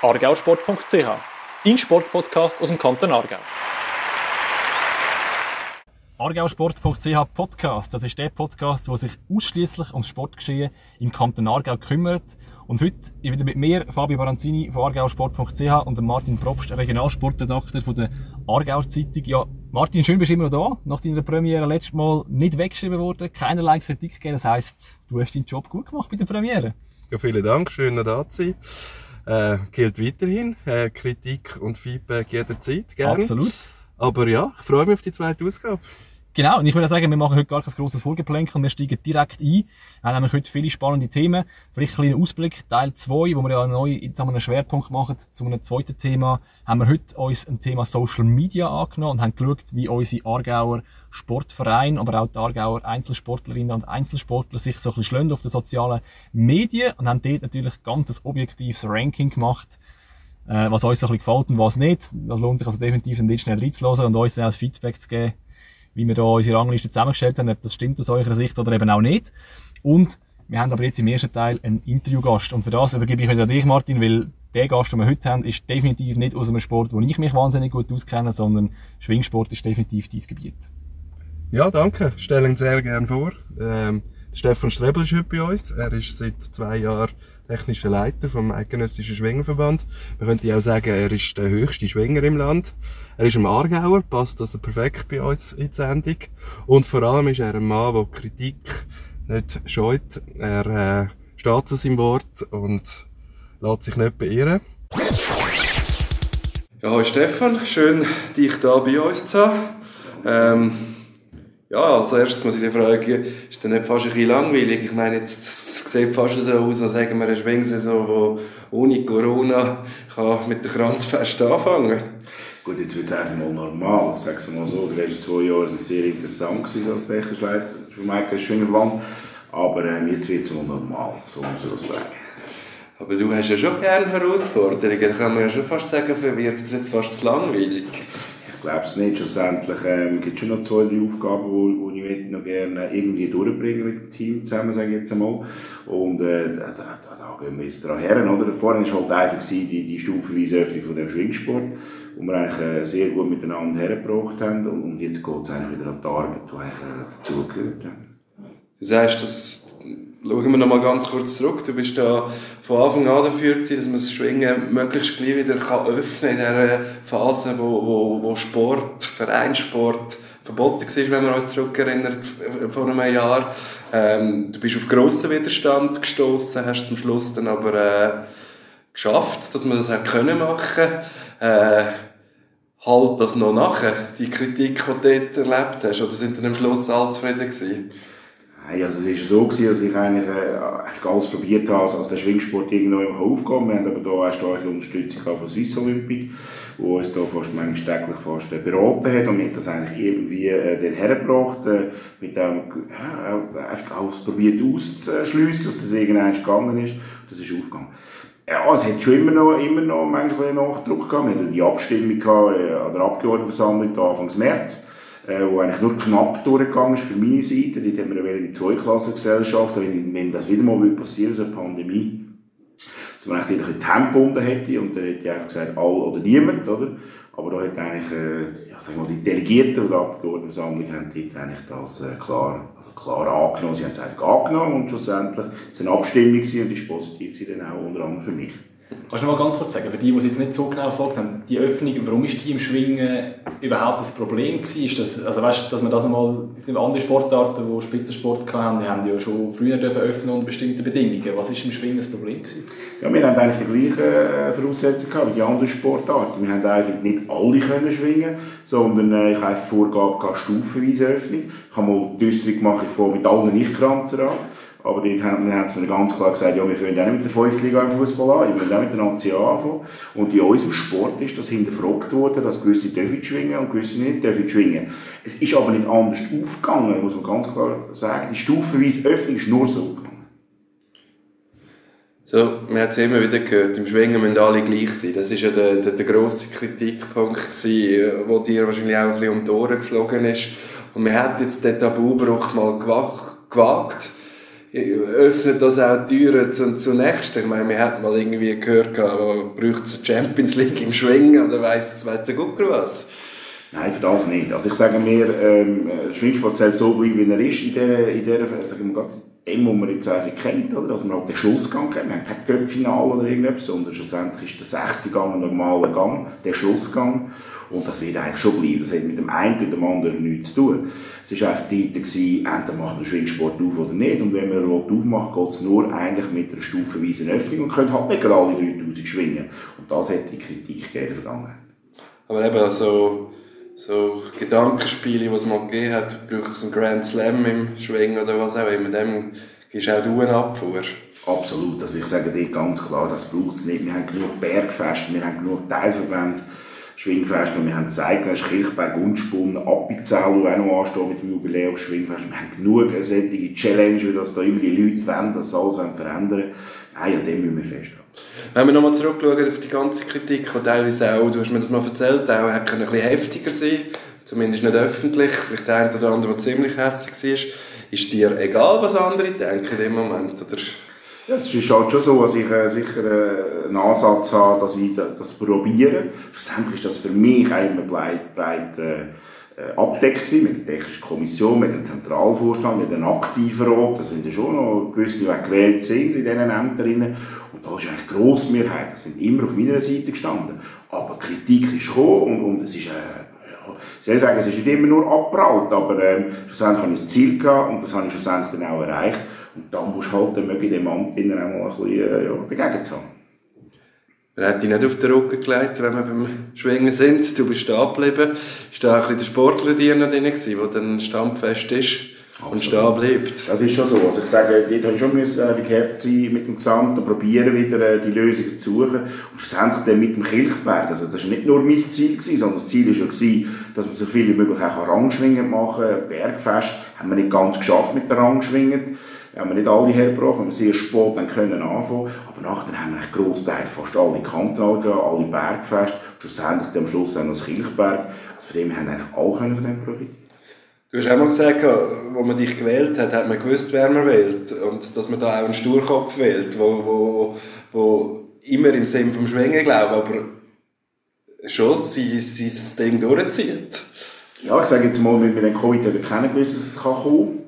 argausport.ch, dein Sportpodcast aus dem Kanton Aargau. Argausport.ch Podcast, das ist der Podcast, der sich ausschließlich ums Sportgeschehen im Kanton Aargau kümmert. Und heute wieder mit mir, Fabio Baranzini von argausport.ch und Martin Probst, Regionalsportredakteur von der Aargauer Zeitung. Ja, Martin, schön bist du immer noch da. Nach deiner Premiere letztes Mal nicht weggeschrieben worden, keinerlei Kritik gegeben. Das heisst, du hast deinen Job gut gemacht bei der Premiere. Ja, vielen Dank, schön da zu sein. Äh, gilt weiterhin. Äh, Kritik und Feedback jederzeit, gerne. Absolut. Aber ja, ich freue mich auf die zweite Ausgabe. Genau, und ich würde sagen, wir machen heute gar kein grosses Vorgeplänkel, wir steigen direkt ein. Wir haben heute viele spannende Themen. Vielleicht ein kleiner Ausblick, Teil 2, wo wir ja neu jetzt einen Schwerpunkt machen zu einem zweiten Thema, haben wir heute uns ein Thema Social Media angenommen und haben geschaut, wie unsere Aargauer Sportvereine, aber auch die Aargauer Einzelsportlerinnen und Einzelsportler sich so ein bisschen auf den sozialen Medien und haben dort natürlich ganz ein objektives Ranking gemacht, äh, was uns ein bisschen gefällt und was nicht. Das lohnt sich also definitiv, dann schnell reinzulassen und uns dann auch das Feedback zu geben wie wir da unsere Rangliste zusammengestellt haben, ob das stimmt aus eurer Sicht oder eben auch nicht. Und wir haben aber jetzt im ersten Teil einen Interviewgast. Und für das übergebe ich heute an dich, Martin, weil der Gast, den wir heute haben, ist definitiv nicht aus einem Sport, wo ich mich wahnsinnig gut auskenne, sondern Schwingsport ist definitiv dein Gebiet. Ja, danke. Stellen sehr gerne vor. Ähm, Stefan Strebel ist heute bei uns. Er ist seit zwei Jahren technischer Leiter vom Eidgenössischen Schwingerverband. Man könnte auch sagen, er ist der höchste Schwinger im Land. Er ist ein Aargauer, passt also perfekt bei uns in die Sendung. Und vor allem ist er ein Mann, der Kritik nicht scheut. Er äh, steht zu seinem Wort und lässt sich nicht beirren. Ja, hallo Stefan, schön, dich hier bei uns zu haben. Ähm, ja, als erstes muss ich dich fragen, ist das nicht fast ein bisschen langweilig? Ich meine, jetzt sieht fast so aus, als sagen wir eine Schwingsaison, wo ohne Corona kann mit der Kranzfest anfangen. Gut, jetzt wird es einfach mal normal. Sage es mal so, die letzten zwei Jahre waren sehr interessant gewesen, als Technikleiter vom Michael Schwingerland. Aber ähm, jetzt wird es mal normal, so muss ich das sagen. Aber du hast ja schon gerne Herausforderungen. Da kann man ja schon fast sagen, für wird es jetzt fast langweilig. Glaube es nicht. Schlussendlich ähm, gibt es schon noch zwei, Aufgaben, die ich noch gerne irgendwie durchbringen mit dem Team zusammen, sage ich jetzt einmal. Und äh, da, da, da gehen wir jetzt dran her. Oder? Vorhin war halt einfach die, die stufenweise Öffnung von dem Schwingsport wo wir eigentlich äh, sehr gut miteinander hergebracht haben. Und jetzt geht es eigentlich wieder an die Arbeit, die eigentlich äh, dazugehört. Ja. Du sagst, das schauen wir noch mal ganz kurz zurück. Du bist da von Anfang an dafür gewesen, dass man das Schwingen möglichst gleich wieder kann öffnen in dieser Phase, wo, wo, wo Sport, Vereinssport verboten war, wenn wir uns zurückerinnern, vor einem Jahr. Ähm, du bist auf grossen Widerstand gestoßen, hast zum Schluss dann aber äh, geschafft, dass man das auch können machen. Äh, halt das noch nachher, die Kritik, die du dort erlebt hast? Oder sind dann am Schluss alle zufrieden gewesen? Nein, also es war so, gewesen, dass ich eigentlich äh, alles probiert habe, als der Schwingsport irgendwo aufgekommen Wir haben aber hier eine starke Unterstützung von Swiss Olympic, wo uns da fast manchmal täglich fast äh, beraten hat und mir das eigentlich irgendwie äh, dann hergebracht, äh, mit dem äh, einfach alles probiert auszuschliessen, dass das irgendwann gegangen ist. Das ist aufgegangen. Ja, es hat schon immer noch, immer noch manchmal Nachdruck gehabt. Wir hatten die Abstimmung gehabt, äh, an der Abgeordnetenversammlung Anfang März, äh, wo eigentlich nur knapp durchgegangen ist für meine Seite. Dort haben wir eine die Zweiklassengesellschaft, wenn, wenn das wieder mal passieren so eine Pandemie, dass man eigentlich ein Tempo hätte und dann hätte ich einfach gesagt, all oder niemand, oder? Aber da hat eigentlich, äh, ja, sagen wir, die Delegierten oder Abgeordnetenversammlung haben dort eigentlich das äh, klar, also klar angenommen. Sie haben es einfach angenommen und schlussendlich es eine Abstimmung gewesen und ist positiv gewesen, dann auch unter anderem für mich. Kannst du noch mal ganz kurz sagen, für die, die es jetzt nicht so genau verfolgt haben, die Öffnung, warum ist die im Schwingen überhaupt das Problem gewesen? Ist das, also weißt, dass man das nochmal, andere Sportarten, die Spitzensport hatten, die haben ja schon früher dürfen öffnen unter bestimmten Bedingungen. Was ist im Schwingen das Problem gewesen? Ja, wir haben eigentlich die gleichen äh, Voraussetzungen gehabt wie die anderen Sportarten. Wir haben einfach nicht alle können schwingen, sondern äh, ich habe Vorgabe gehabt, stufenweise Öffnung. Ich habe mal die Äußerung gemacht, ich mit allen Nicht-Kranzer an. Aber dort haben, haben mir ganz klar gesagt, ja, wir fangen auch nicht mit der 5. Liga im Fußball an, wir wollen auch mit der Nazi anfangen. Und in unserem Sport ist das hinterfragt worden, dass gewisse dürfen schwingen und gewisse nicht dürfen schwingen. Es ist aber nicht anders aufgegangen, muss man ganz klar sagen. Die stufenweise Öffnung ist nur so gegangen. So, man hat es immer wieder gehört, im Schwingen müssen alle gleich sein. Das war ja der, der, der grosse Kritikpunkt, der dir wahrscheinlich auch ein bisschen um die Ohren geflogen ist. Und man hat jetzt den Tabubruch mal gewagt öffnet das auch Türen zu, zu nächsten. Ich meine, wir hätten mal irgendwie gehört, braucht es Champions League im Schwingen oder weiss, weiss der Gucker was? Nein, für das nicht. Also ich sage mir, ähm, Schwingsport soll so bleiben, wie er ist in dieser, in dieser sagen wir dem, was man jetzt einfach kennt, oder? Also man hat den Schlussgang kennt. Wir haben kein Göppfinale oder irgendetwas, sondern schlussendlich ist der sechste Gang ein normaler Gang, der Schlussgang. Und das wird eigentlich schon bleiben. Das hat mit dem einen oder dem anderen nichts zu tun. Es war einfach dort, gewesen, entweder machen wir Schwingsport auf oder nicht. Und wenn wir einen aufmachen, geht es nur eigentlich mit einer stufenweisen Öffnung und können halt nicht alle 3000 schwingen. Und das hat die Kritik gegeben Vergangenheit. Aber eben so, so Gedankenspiele, die es mal gegeben hat, braucht es einen Grand Slam im Schwingen oder was auch immer, dem gibst auch du eine Abfuhr. Absolut, also ich sage dir ganz klar, das braucht es nicht. Wir haben genug Bergfeste, wir haben genug Teilverbände, Schwingfest und wir haben das eigene Kirchberg, Unspunn, Appenzell, die auch noch anstehen mit dem Jubiläum Schwingfest. Wir haben genug solche Challenge, wie das da immer die Leute wollen, dass alles verändern wollen. Nein, an dem müssen wir festhalten. Wenn wir nochmal zurückschauen auf die ganze Kritik, die teilweise auch, du hast mir das mal erzählt, auch hat ein bisschen heftiger sein zumindest nicht öffentlich, vielleicht der eine oder andere, der ziemlich hässlich war. Ist dir egal, was andere denken in dem Moment? Oder? Ja, es ist halt schon so, dass ich äh, sicher äh, einen Ansatz habe, dass ich das probiere. Schlussendlich ist das für mich immer breit, breit äh, äh abdeckt gewesen, mit der Technischen Kommission, mit dem Zentralvorstand, mit dem Aktivrat. Da sind ja schon noch gewisse, die gewählt sind in diesen Ämtern. Und da ist eigentlich Grossmehrheit, das sind immer auf meiner Seite gestanden. Aber Kritik ist gekommen und, und es ist äh, ich soll sagen, es ist nicht immer nur abprallt, aber ähm, schlussendlich habe ich ein Ziel gehabt und das habe ich schlussendlich dann auch erreicht. Und da musst du halt dann möge dem Amt auch mal ein bisschen äh, ja, dagegen zu haben. Man hat dich nicht auf den Rücken gelegt, wenn wir beim Schwingen sind. Du bist da geblieben. Ist da ein bisschen der Sportler dir noch drin gewesen, der dann stammfest ist und stehen bleibt? Das ist schon so. Also ich sage, dort habe ich schon müssen, äh, gekehrt sein mit dem Gesamt und probieren wieder äh, die Lösungen zu suchen. Und schlussendlich dann mit dem Kilchberg. Also das war nicht nur mein Ziel, gewesen, sondern das Ziel war ja, dass man so viel wie möglich auch Rangschwingen machen kann. Bergfest haben wir nicht ganz geschafft mit der Rangschwingen haben wir nicht alle hergebracht, haben wir sehr spät dann können anfangen. Aber nachher haben wir einen Großteil, fast alle Kantonal gegangen, alle Bergfeste, schlussendlich am Schluss auch noch das Kilchberg. Also von dem haben eigentlich alle von dem profitieren. Du hast auch mal gesagt, als man dich gewählt hat, hat man gewusst, wer man wählt. Und dass man da auch einen Sturkopf wählt, wo, wo, wo immer im Sinn vom Schwingen glaubt, aber schon sein, sein Ding durchzieht. Ja, ich sage jetzt mal, mit dem Covid haben wir keinen gewusst, dass es kommen kann.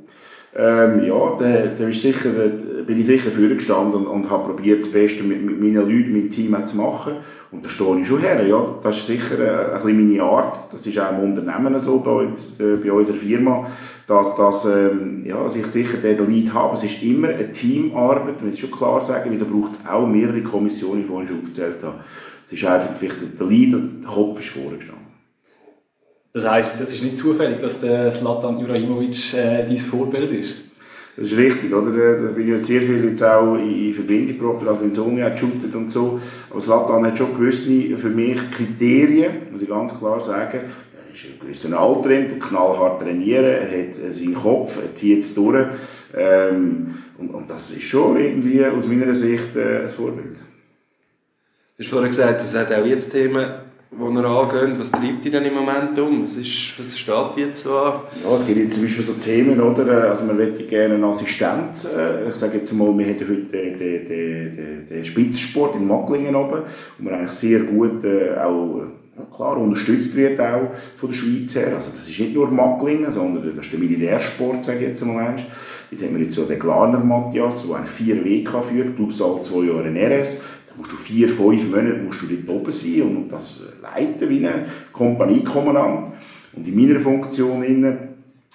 Ähm, ja, da, da ist sicher, bin ich sicher vorgestanden und, und habe probiert, das Beste mit, mit meinen Leuten, meinem Team zu machen. Und da stehe ich schon her. Ja, das ist sicher äh, ein bisschen meine Art. Das ist auch im Unternehmen so, da jetzt, äh, bei unserer Firma, dass, dass ähm, ja, dass ich sicher den Lead habe. Es ist immer eine Teamarbeit, muss schon klar sagen, weil da braucht es auch mehrere Kommissionen, die ich vorhin schon aufgezählt habe. Es ist einfach vielleicht der Lead und der Kopf ist vorgestanden. Das heisst, es ist nicht zufällig, dass der Slatan Ibrahimovic äh, dein Vorbild ist? Das ist richtig, oder? Da bin ich jetzt sehr viel jetzt auch in Verbindung gebracht, also mit Sonja hat geshootet und so. Aber Slatan hat schon gewisse, für mich, Kriterien, muss ich ganz klar sagen. Er ist ein gewisser Alter, er knallhart trainieren, er hat seinen Kopf, er zieht es durch. Ähm, und, und, das ist schon irgendwie aus meiner Sicht äh, ein Vorbild. Du hast vorhin gesagt, es hat auch jetzt Themen wo ihr angeht, was treibt dich denn im Moment um? Was, ist, was steht jetzt so an? Ja, es gibt zum Beispiel so Themen, oder? Also man möchte gerne einen Assistent. Äh, ich sage jetzt mal, wir haben heute den, den, den, den Spitzensport in Macklingen oben, wo man eigentlich sehr gut äh, auch ja, klar unterstützt wird auch von der Schweiz her. Also das ist nicht nur Macklingen, sondern das ist der Militärsport, sage ich jetzt mal. Dort haben wir jetzt so den Glarner Matthias, der eigentlich vier WK führt, plus alle zwei Jahre in RS musst du vier, fünf Monate musst du dort oben sein und das leiten wie ein Kompaniekommandant. Und in meiner Funktion innen,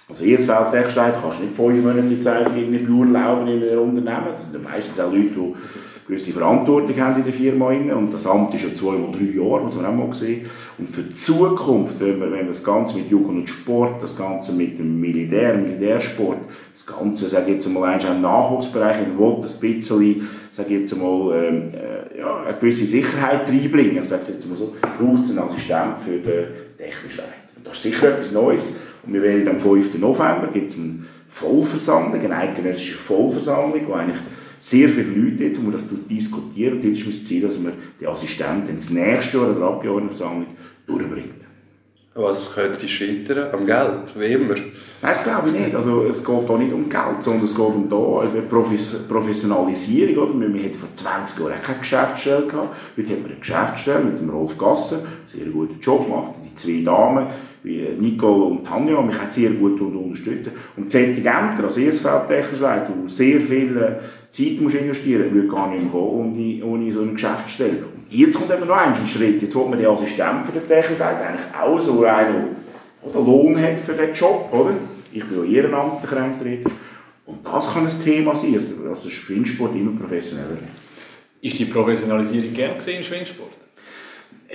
als Erzfeldtechstein kannst du nicht fünf Monate jetzt einfach irgendwie beurlauben in einem Unternehmen. Das sind meistens auch Leute, die gewisse Verantwortung haben in der Firma. Und das Amt ist ja zwei oder drei Jahre, muss man auch mal sehen. Und für die Zukunft, wenn wir, wenn wir das Ganze mit Jugend und Sport, das Ganze mit dem Militär, Militärsport, das Ganze, sage ich jetzt mal, im Nachwuchsbereich, ich will das ein bisschen, sage ich jetzt mal, ähm, äh, ja, eine gewisse Sicherheit reinbringen. Ich sage es jetzt mal so, braucht es einen Assistent für den technischen Leiter. Und das ist sicher etwas Neues. Und wir werden am 5. November, gibt es eine Vollversammlung, eine eidgenössische Vollversammlung, wo eigentlich sehr viele Leute jetzt, wir das diskutieren. Und das ist mein Ziel, dass wir die Assistenten ins nächste Jahr der Abgeordnetenversammlung durchbringt. Was könnte scheitern? Am Geld, wie immer. Nein, das glaube ich nicht. Also, es geht hier nicht um Geld, sondern es geht um da Professionalisierung. Oder? Wir hatten vor 20 Jahren keine Geschäftsstelle gehabt. Heute haben wir eine Geschäftsstelle mit dem Rolf Gasser, sehr guten Job macht. Die zwei Damen, wie Nicole und Tanja, mich auch sehr gut unterstützen. Und solche Ämter als ESV-technisch Leiter, wo sehr viel äh, Zeit musst investieren musst, würde gar nicht mehr gehen ohne, ohne so eine Geschäftsstelle. Und jetzt kommt eben noch ein Schritt. Jetzt will man den Assistent für den Technik eigentlich auch so einen, der Lohn hat für den Job, oder? Ich bin auch ehrenamtlich Rentner. Und das kann ein Thema sein, dass der Schwingsport immer professioneller wird. Ist die Professionalisierung gern gesehen im Schwingsport?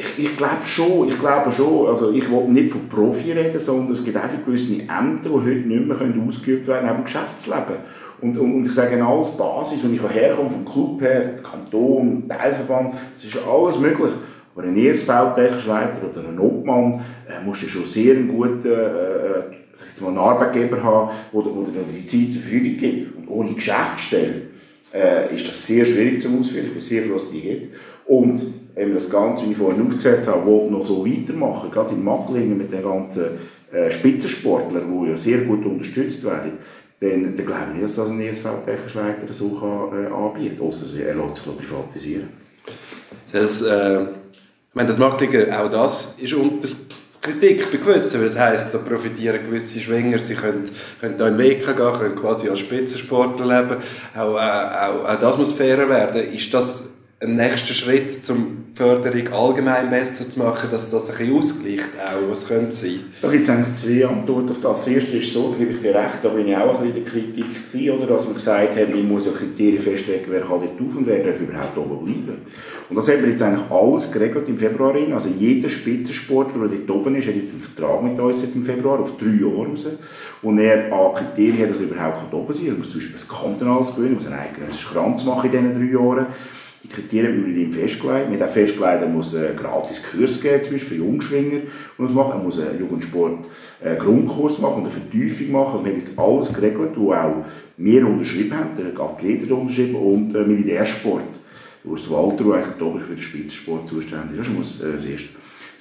Ich, ich glaube schon, ich glaube schon. Also ich will nicht von Profi reden, sondern es gibt einfach gewisse Ämter, die heute nicht mehr ausgeübt werden können, im Geschäftsleben. Und, und, und ich sage als Basis, wenn ich herkomme, vom Club her, Kanton, Teilverband, das ist alles möglich. Aber ein ESV-Technischleiter oder ein Obmann äh, musst du schon sehr einen guten äh, äh jetzt mal einen Arbeitgeber haben, der dir die Zeit zur Verfügung gibt. Und ohne Geschäftsstelle äh, ist das sehr schwierig zu ausführen. Ich bin sehr froh, dass die gibt. Und eben das Ganze, wie ich vorhin aufgezählt habe, will noch so weitermachen, gerade in Macklingen mit den ganzen äh, Spitzensportlern, die ja sehr gut unterstützt werden, dann, dann glaube ich nicht, dass das ein ESV-Technikleiter so kann, äh, anbieten kann, ausser er lässt sich privatisieren. Selbst, äh, ich meine, das Macklinger, auch das ist unter Kritik bei gewissen, weil es heisst, da profitieren gewisse Schwinger, sie können, können da in den Weg gehen, können quasi als Spitzensportler leben, auch, äh, auch, auch das muss fairer werden. Ist das ein nächster Schritt, um die Förderung allgemein besser zu machen, dass das ein bisschen ausgleicht auch, was könnte sein? Da gibt es eigentlich zwei Antworten auf das. Das erste ist so, da gebe ich dir recht, da bin ich auch ein bisschen in der Kritik gewesen, oder, dass man gesagt hat, man muss Kriterien festlegen, wer kann dort auf und wer darf überhaupt oben bleiben. Und das haben wir jetzt eigentlich alles geregelt im Februar hin. Also jeder Spitzensportler, der dort oben ist, hat jetzt einen Vertrag mit uns im Februar auf drei Jahre. Und er an Kriterien hat, dass er überhaupt oben sein kann. Er muss zum Beispiel ein Kantonales gewinnen, muss einen eigenen Kranz machen in diesen drei Jahren. Kriterien wir ihm festgelegt. Haben auch festgelegt, er muss einen gratis Kurs geben, zum Beispiel für Jungschwinger. Und machen. Er muss einen Jugendsport einen Grundkurs machen und eine Vertiefung machen. Wir haben jetzt alles geregelt, wo auch wir unterschrieben haben, der Athlet hat unterschrieben und der Militärsport. Urs Walter, der eigentlich für den Spitzensport zuständig ist. Das muss äh, das Erste.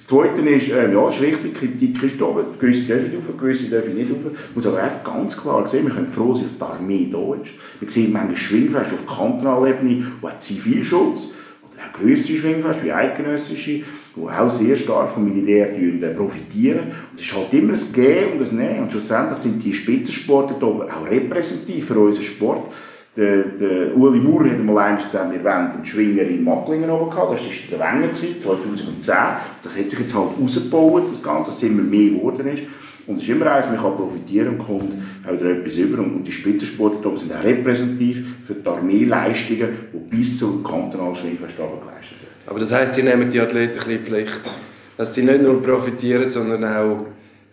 Das Zweite ist, äh, ja, ist richtig, Kritik ist da, gewisse dürfen rauf, gewisse dürfen nicht rauf. Muss aber einfach ganz klar sehen, wir können froh sein, dass die Armee da ist. Wir sehen manchmal Schwingfeste auf kantonaler Ebene, wo auch Zivilschutz, oder auch grössere Schwingfeste, wie eidgenössische, die auch sehr stark vom Militär äh, profitieren. Und es ist halt immer ein Gehen und ein Nehmen. Und schlussendlich sind die Spitzensportler auch repräsentativ für unseren Sport. Der, der Uli Maurer hat mal eins gesagt, wir wollen einen Schwinger in Macklingen oben gehabt. Das war der Wenger, 2010. Das hat sich jetzt halt ausgebaut, das Ganze, dass immer mehr geworden ist. Und es ist immer eins, man kann profitieren und kommt auch wieder etwas über. Und die Spitzensportler sind auch repräsentativ für die Armeeleistungen, die bis zum kantonalen Schwimmfestabend geleistet werden. Aber das heisst, Sie nehmen die Athleten ein Pflicht, dass sie nicht nur profitieren, sondern auch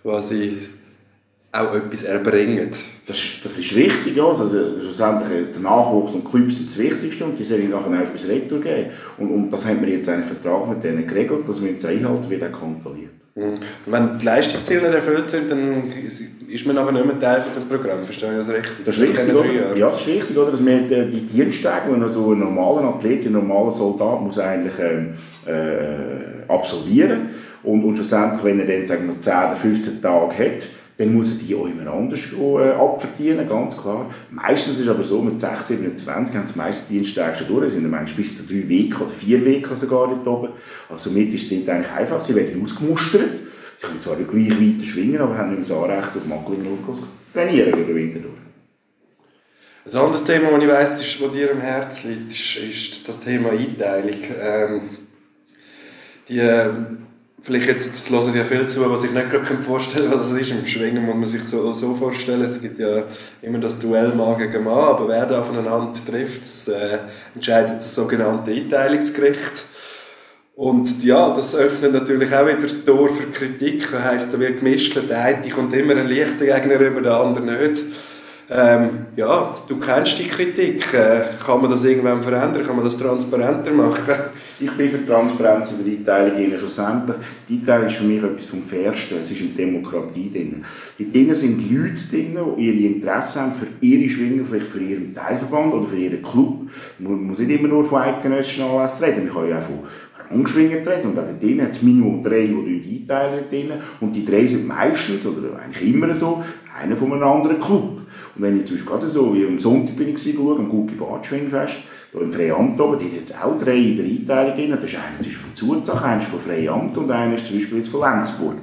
quasi auch etwas erbringen. Das, das ist richtig, ja. Also, schlussendlich der Nachwuchs und die Clubs sind das Wichtigste und die sollen nachher auch etwas retour geben. Und, und das haben wir jetzt einen Vertrag mit denen geregelt, dass wir jetzt einhalten, wie der kontrolliert. Mhm. Wenn die Leistungsziele erfüllt sind, dann ist man nachher nicht mehr Teil von dem Programm. Verstehe ich das richtig? Das ist richtig, oder? Ja, das ist richtig, oder? Dass wir die Diensttage, wenn so ein normaler Athlet, ein normaler Soldat muss eigentlich ähm, äh, absolvieren und, und schlussendlich, wenn er dann sagen wir, 10 oder 15 Tage hat, dann muss er die auch immer anders äh, abverdienen, ganz klar. Meistens ist es aber so, mit 6, 27 haben sie meistens Diensttage schon durch, sind manchmal bis zu drei Wochen oder vier Wochen sogar dort oben. Also mit ist es eigentlich einfach, sie werden ausgemustert. Sie können zwar gleich weiter schwingen, aber haben nicht das Anrecht, auf Macklingen zu trainieren über den Winter durch. Ein anderes Thema, das ich weiss, ist, das dir am Herzen liegt, ist, ist das Thema Einteilung. Ähm, die, ähm, vielleicht jetzt, das hören ja viel zu, was ich nicht gerade vorstellen kann, was das ist. Im Schwingen muss man sich so, so vorstellen, es gibt ja immer das Duell Mann gegen Mann, aber wer da aufeinander trifft, das äh, entscheidet das sogenannte Einteilungsgericht. Und ja, das öffnet natürlich auch wieder Tor für Kritik. Das heisst, da wird gemischt, der eine kommt immer ein leichter Gegner über, der andere nicht. Ähm, ja, du kennst die Kritik. Äh, kann man das irgendwann verändern? Kann man das transparenter machen? Ich bin für Transparenz in der Einteilung schlussendlich. Die Einteilung ist für mich etwas vom Fairsten. Es ist eine Demokratie drin. Die drinnen sind Leute drin, die ihre Interessen haben für ihre Schwinger, vielleicht für ihren Teilverband oder für ihren Club. Man muss nicht immer nur von eidgenössischen Anlässen reden. Man kann ja auch von Langschwinger treten. Und auch dort drinnen hat es Minimum drei, die einteilen drinnen. Und die drei sind meistens, oder eigentlich immer so, einer von einem anderen Club. Und wenn ich zum Beispiel gerade so, wie am Sonntag bin ich geschaut, am Gucki Badschwingfest, da im Freiamt oben, die jetzt auch drei in der Einteilung drin. Das ist einer von Zuzach, einer von Freiamt und einer ist zum Beispiel jetzt von Lenzburg.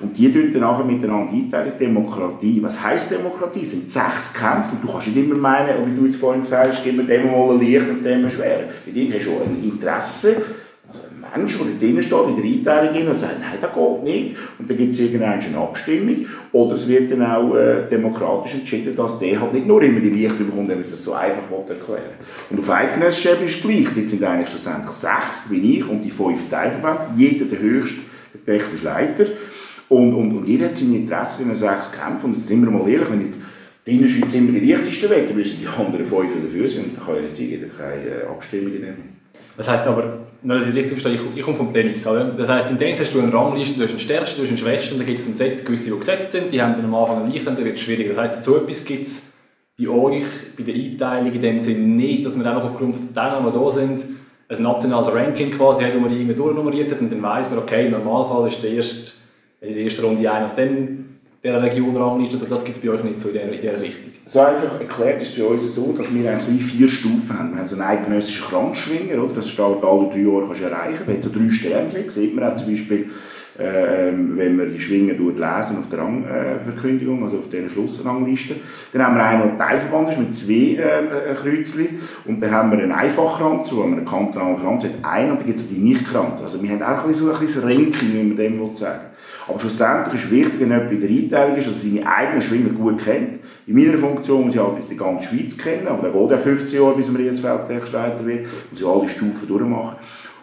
Und die tun dann nachher miteinander einteilen. Demokratie. Was heisst Demokratie? Es sind sechs Kämpfe. Und du kannst nicht immer meinen, wie du jetzt vorhin gesagt hast, gib mir dem mal ein Licht und dem ein schwer. Bei dir hast du auch ein Interesse. Ein Mensch, der da drinnen steht, in der Einteilung, und sagt, nein, das geht nicht. Und dann gibt es irgendeine Abstimmung. Oder es wird dann auch äh, demokratisch entschieden, dass der halt nicht nur immer die Lichter bekommt, wenn man es so einfach erklären Und auf Eidgenössischer ist es gleich. Dort sind eigentlich schlussendlich sechs, wie ich, und die fünf Teilverbände. Jeder der höchste technische Leiter. Und, und, und jeder hat seine Interessen in den sechs Kämpfen. Und sind wir mal ehrlich, wenn jetzt die Innerschweiz immer die leichtesten weg, müssen die anderen fünf dafür sein. Dann kann ja jetzt jeder keine äh, Abstimmungen nehmen. Das heisst aber, wenn ich es richtig verstehe, ich, ich komme vom Tennis. Oder? Das heisst, im Tennis hast du eine Rangliste, du hast einen Stärksten, du hast einen Schwächsten, dann gibt es ein Set, gewisse, die gesetzt sind, die haben dann am Anfang einen leichten, dann wird es schwieriger. Das heisst, so etwas gibt es bei euch, bei der Einteilung in dem Sinne nicht, dass man einfach aufgrund von den Teilnehmern, die da sind, ein nationales Ranking quasi hat, wo man die irgendwie durchnummeriert hat und dann weiss man, okay, im Normalfall ist der erste in der ersten Runde einer aus dem, dieser Region ranglist. Also das gibt es bei euch nicht so in dieser, in dieser Richtung. So einfach erklärt ist bei uns so, dass wir eigentlich vier Stufen haben. Wir haben so einen eidgenössischen Krankschwinger, oder? das steht alle drei Jahre kannst du erreichen. Wir haben so drei Sternchen, sieht man auch zum Beispiel, äh, wenn man die Schwingen lesen auf der Rangverkündigung, also auf dieser Schlussrangliste. Dann haben wir einen, der Teilverband ist mit zwei äh, Kreuzchen und dann haben wir einen Einfachkranz, wo wir einen kantonalen Kranz hat, einen und dann gibt es die Nicht-Kranz. Also wir haben auch ein bisschen so ein bisschen Ranking, wie man dem sagen aber schlussendlich ist wichtig, wenn jemand in der Einteilung ist, dass er seine eigenen Schwimmer gut kennt. In meiner Funktion muss ich halt die ganze Schweiz kennen, aber der geht ja 15 Jahre, bis man jetzt Feldtechsteiter wird, muss ich alle Stufen durchmachen.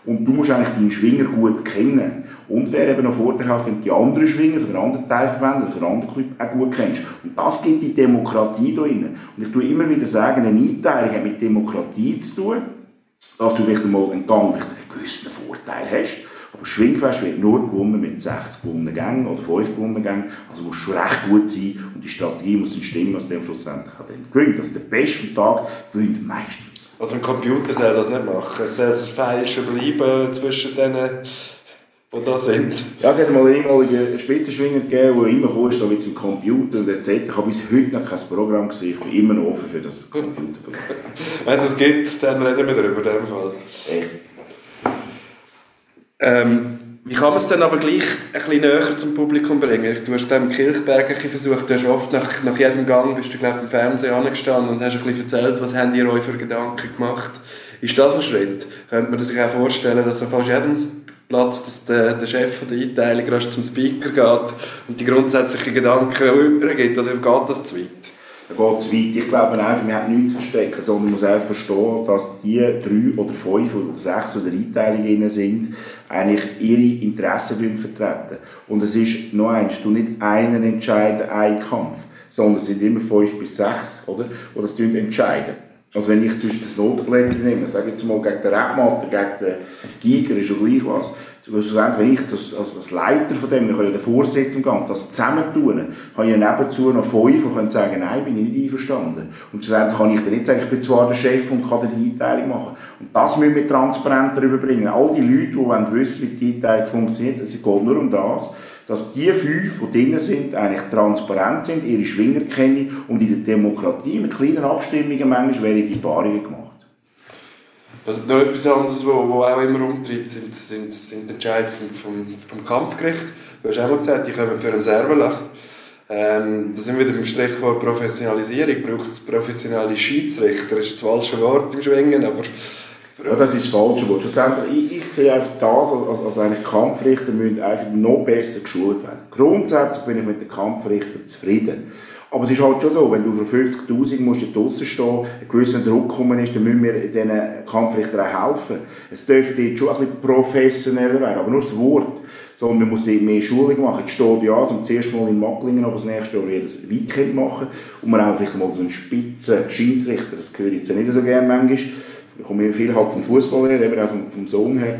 Und du musst eigentlich deinen Schwinger gut kennen. Und wäre eben noch vorteilhaft, wenn du die anderen Schwinger von den anderen Teilverbänden oder von den anderen Clubs auch gut kennst. Und das gibt die Demokratie da drin. Und ich tue immer wieder sagen, eine Einteilung hat mit Demokratie zu tun, dass du vielleicht einmal einen einen gewissen Vorteil hast. Aber Schwingfest wird nur gewonnen mit 60 gewonnenen Gängen oder 5 gewonnenen Gängen. Also muss schon recht gut sein und die Strategie muss dann stimmen, dass der schlussendlich dann gewinnt. Also der beste Tag gewinnt meistens. Also ein Computer soll das nicht machen. Es soll das Feilschen bleiben zwischen denen, die da sind. Ja, es hat mal einen ehemaligen Spitzenschwinger gegeben, der immer kam, so wie zum Computer und etc. Ich habe bis heute noch kein Programm gesehen. Ich bin immer noch offen für das Computerprogramm. Wenn es es gibt, dann reden wir darüber in dem Fall. Echt? Ähm, wie kann man es dann aber gleich ein bisschen näher zum Publikum bringen? Du hast im Kirchberg versucht, du hast oft nach, nach jedem Gang bist du glaub, im Fernsehen angestanden und hast ein bisschen erzählt, was habt ihr euch für Gedanken gemacht. Ist das ein Schritt? Könnte man sich auch vorstellen, dass an fast jedem Platz, dass der, der Chef der Einteilung zum Speaker geht und die grundsätzlichen Gedanken übergibt? Oder geht das zu weit? Da geht es weit. Ich glaube einfach, wir haben nichts zu verstecken, sondern man muss einfach verstehen, dass die drei oder fünf oder sechs oder Einteilungen sind, eigentlich ihre Interessen vertreten Und es ist noch eins, du nicht einen entscheiden, ein Kampf, sondern es sind immer fünf bis sechs, oder? Die das entscheiden. Also wenn ich zwischen das Notenblätter nehme, sage ich jetzt mal gegen den Rapmatter, gegen den Giger, ist ja gleich was. Schlussendlich, ich als, als, als Leiter von dem, ich kann ja den Vorsitz im Ganzen, das zusammentun, habe ja nebenzu noch fünf, die können sagen, nein, bin ich nicht einverstanden. Und schlussendlich kann ich dann nicht sagen, ich bin zwar der Chef und kann die Einteilung machen. Und das müssen wir transparent darüber bringen. All die Leute, die wissen, wie die Einteilung funktioniert, es geht nur um das, dass die fünf, die drin sind, eigentlich transparent sind, ihre Schwinger kennen und in der Demokratie mit kleinen Abstimmungen manchmal werden die Paarungen gemacht. Also noch etwas anderes, was auch immer umtreibt, sind, sind, sind Entscheidungen vom, vom, vom Kampfgericht. Du hast auch mal gesagt, die kommen für einen Serverlach. Ähm, da sind wir wieder beim Strichwort Professionalisierung. Braucht es professionelle Schiedsrichter? Das ist das falsche Wort im Schwingen, aber... Ja, das ist das falsche Wort. Ich, ich sehe einfach das, als, als eigentlich Kampfrichter müssen einfach noch besser geschult werden. Grundsätzlich bin ich mit den Kampfrichtern zufrieden. Aber es ist halt schon so, wenn du für 50'000 musst draussen stehen, ein gewisser Druck kommen ist, dann müssen wir diesen Kampfrichtern auch helfen. Es dürfte jetzt schon ein bisschen professioneller werden, aber nur das Wort. Sondern man muss mehr Schulung machen. Jetzt steht ja zum ersten Mal in Macklingen, aber das nächste Jahr jedes Weekend machen. Und man auch vielleicht mal so einen spitzen Schiedsrichter, das höre ich jetzt nicht so gerne manchmal. Ich komme viel halt vom Fußball her, eben auch vom, vom Sohn her.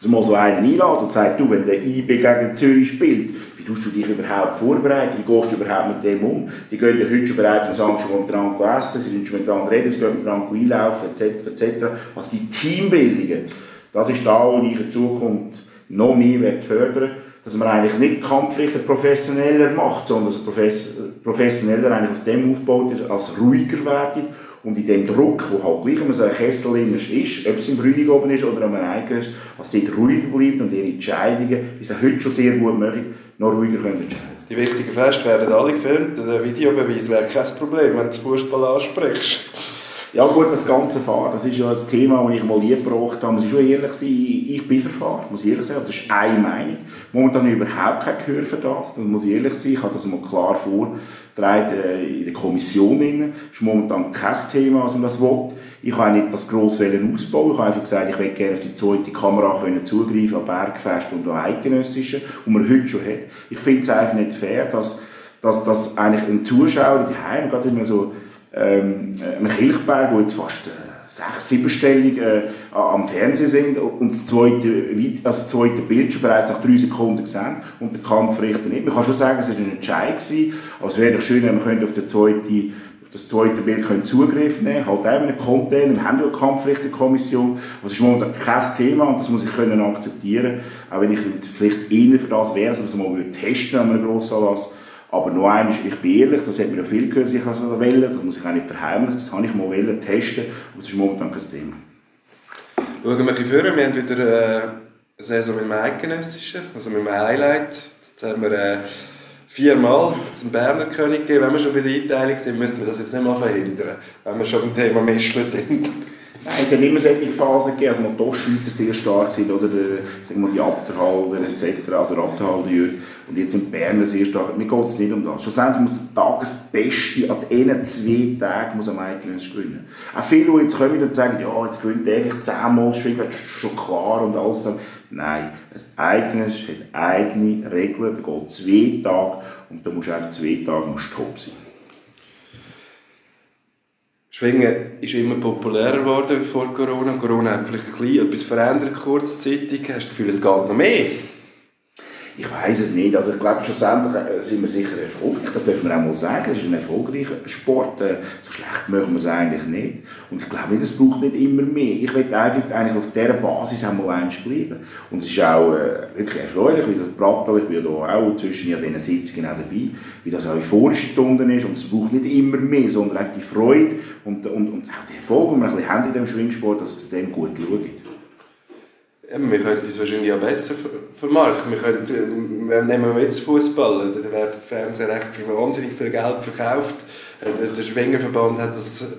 Dass man mal so einen einladen und sagt, du, wenn der IB gegen Zürich spielt, wie tust du dich überhaupt vorbereiten? Wie gehst du überhaupt mit dem um? Die gehen ja heute schon bereit und sagen schon miteinander essen, sie sind schon miteinander reden, sie gehen miteinander einlaufen, etc., etc. Was die Teambildungen Das ist da, wo ich in Zukunft noch mehr fördern dass man eigentlich nicht Kampfrichter professioneller macht, sondern dass professioneller eigentlich auf dem aufbaut, als ruhiger wird und in dem Druck, wo halt gleich immer so ein Kessel ist, ob es im Brünig oben ist oder am Eigen ist, dass dort ruhig bleibt und ihre Entscheidungen, wie sie heute schon sehr gut machen, noch ruhiger können entscheiden Die wichtigen Feste werden alle gefilmt. Der Videobeweis wäre kein Problem, wenn du Fußball ansprichst. Ja gut, das ganze Fahren, das ist ja ein Thema, das ich mal gebracht habe. Muss ich schon ehrlich sein, ich bin für Fahren, muss ich ehrlich sagen. Das ist eine Meinung. Momentan überhaupt kein Gehör für das, das muss ich ehrlich sein. Ich habe das mal klar vorgetragen äh, in der Kommission. Das ist momentan kein Thema, was man das will. Ich habe nicht das gross ausbauen. Ich habe einfach gesagt, ich möchte gerne auf die zweite Kamera können zugreifen, an Bergfest und an Eidgenössischen, die man heute schon hat. Ich finde es einfach nicht fair, dass, dass, dass eigentlich ein Zuschauer daheim, gerade immer so ähm, ein Kilchberg, wo jetzt fast äh, sechs, siebenstellig äh, am Fernsehen sind und das zweite, also das zweite Bildschirm bereits nach drei Sekunden gesehen und der Kampfrichter nicht. Man kann schon sagen, es war ein Entscheid, gewesen, aber es wäre doch schön, wenn man auf, den zweite, auf das zweite Bild können Zugriff nehmen könnte, halt mit einem Container, wir haben ja eine Kampfrichterkommission, das ist momentan kein Thema und das muss ich können akzeptieren, auch wenn ich vielleicht eher für das wäre, dass man mal testen an einem Grossanlass, aber noch einmal, ich bin ehrlich, das hat mir ja viel gehört, ich also wählen, das muss ich auch nicht verheimlichen, das habe ich mal wollen, testen, aber das ist momentan kein Thema. Schauen wir ein bisschen vor, wir haben wieder äh, eine Saison mit dem Eidgenössischen, also mit dem Highlight. Jetzt haben wir äh, viermal zum Berner König gegeben. Wenn wir schon bei der Einteilung sind, müssten wir das jetzt nicht mal verhindern, wenn wir schon beim Thema Mischeln sind. Nein, es hat immer solche Phasen gegeben, also die sehr stark sind, oder der, sagen wir, die Abderhalder etc., also der Abderhalder und jetzt sind Berner sehr stark. Mir geht es nicht um das. Schlussendlich muss der Tagesbeste an diesen zwei Tagen muss am Eidgenössisch gewinnen. Auch viele, die jetzt kommen und sagen, ja, jetzt gewinnt der einfach zehnmal Schwingen, das ist schon klar und alles dann. Nein, das Eidgenössisch hat eigene Regeln, da geht zwei Tage und da musst du einfach zwei Tage musst top sein. Schwingen ist immer populärer geworden vor Corona. Corona hat vielleicht ein bisschen etwas verändert kurzzeitig. Hast du das Gefühl, es geht noch mehr? Ich weiß es nicht. Also ich glaube, schlussendlich äh, sind wir sicher erfolgreich. Das dürfen wir auch mal sagen. Es ist ein erfolgreicher Sport. Äh, so schlecht möchten wir es eigentlich nicht. Und ich glaube es braucht nicht immer mehr. Ich will einfach eigentlich auf dieser Basis einmal eins bleiben. Und es ist auch äh, wirklich erfreulich, wie das Prato, ich bin ja auch zwischen diesen Sitzungen auch dabei, wie das euphorisch Stunden ist. Und es braucht nicht immer mehr, sondern einfach die Freude und, und, und auch der Erfolg, den wir ein bisschen haben in diesem Schwingsport, dass es dem gut schaut. Ja, wir könnten es wahrscheinlich auch besser vermarkten. Wir könnten, äh, nehmen wir jetzt Fußball, da werden die Fernseher recht viel, wahnsinnig viel Geld verkauft. Äh, der, der Schwingerverband hat das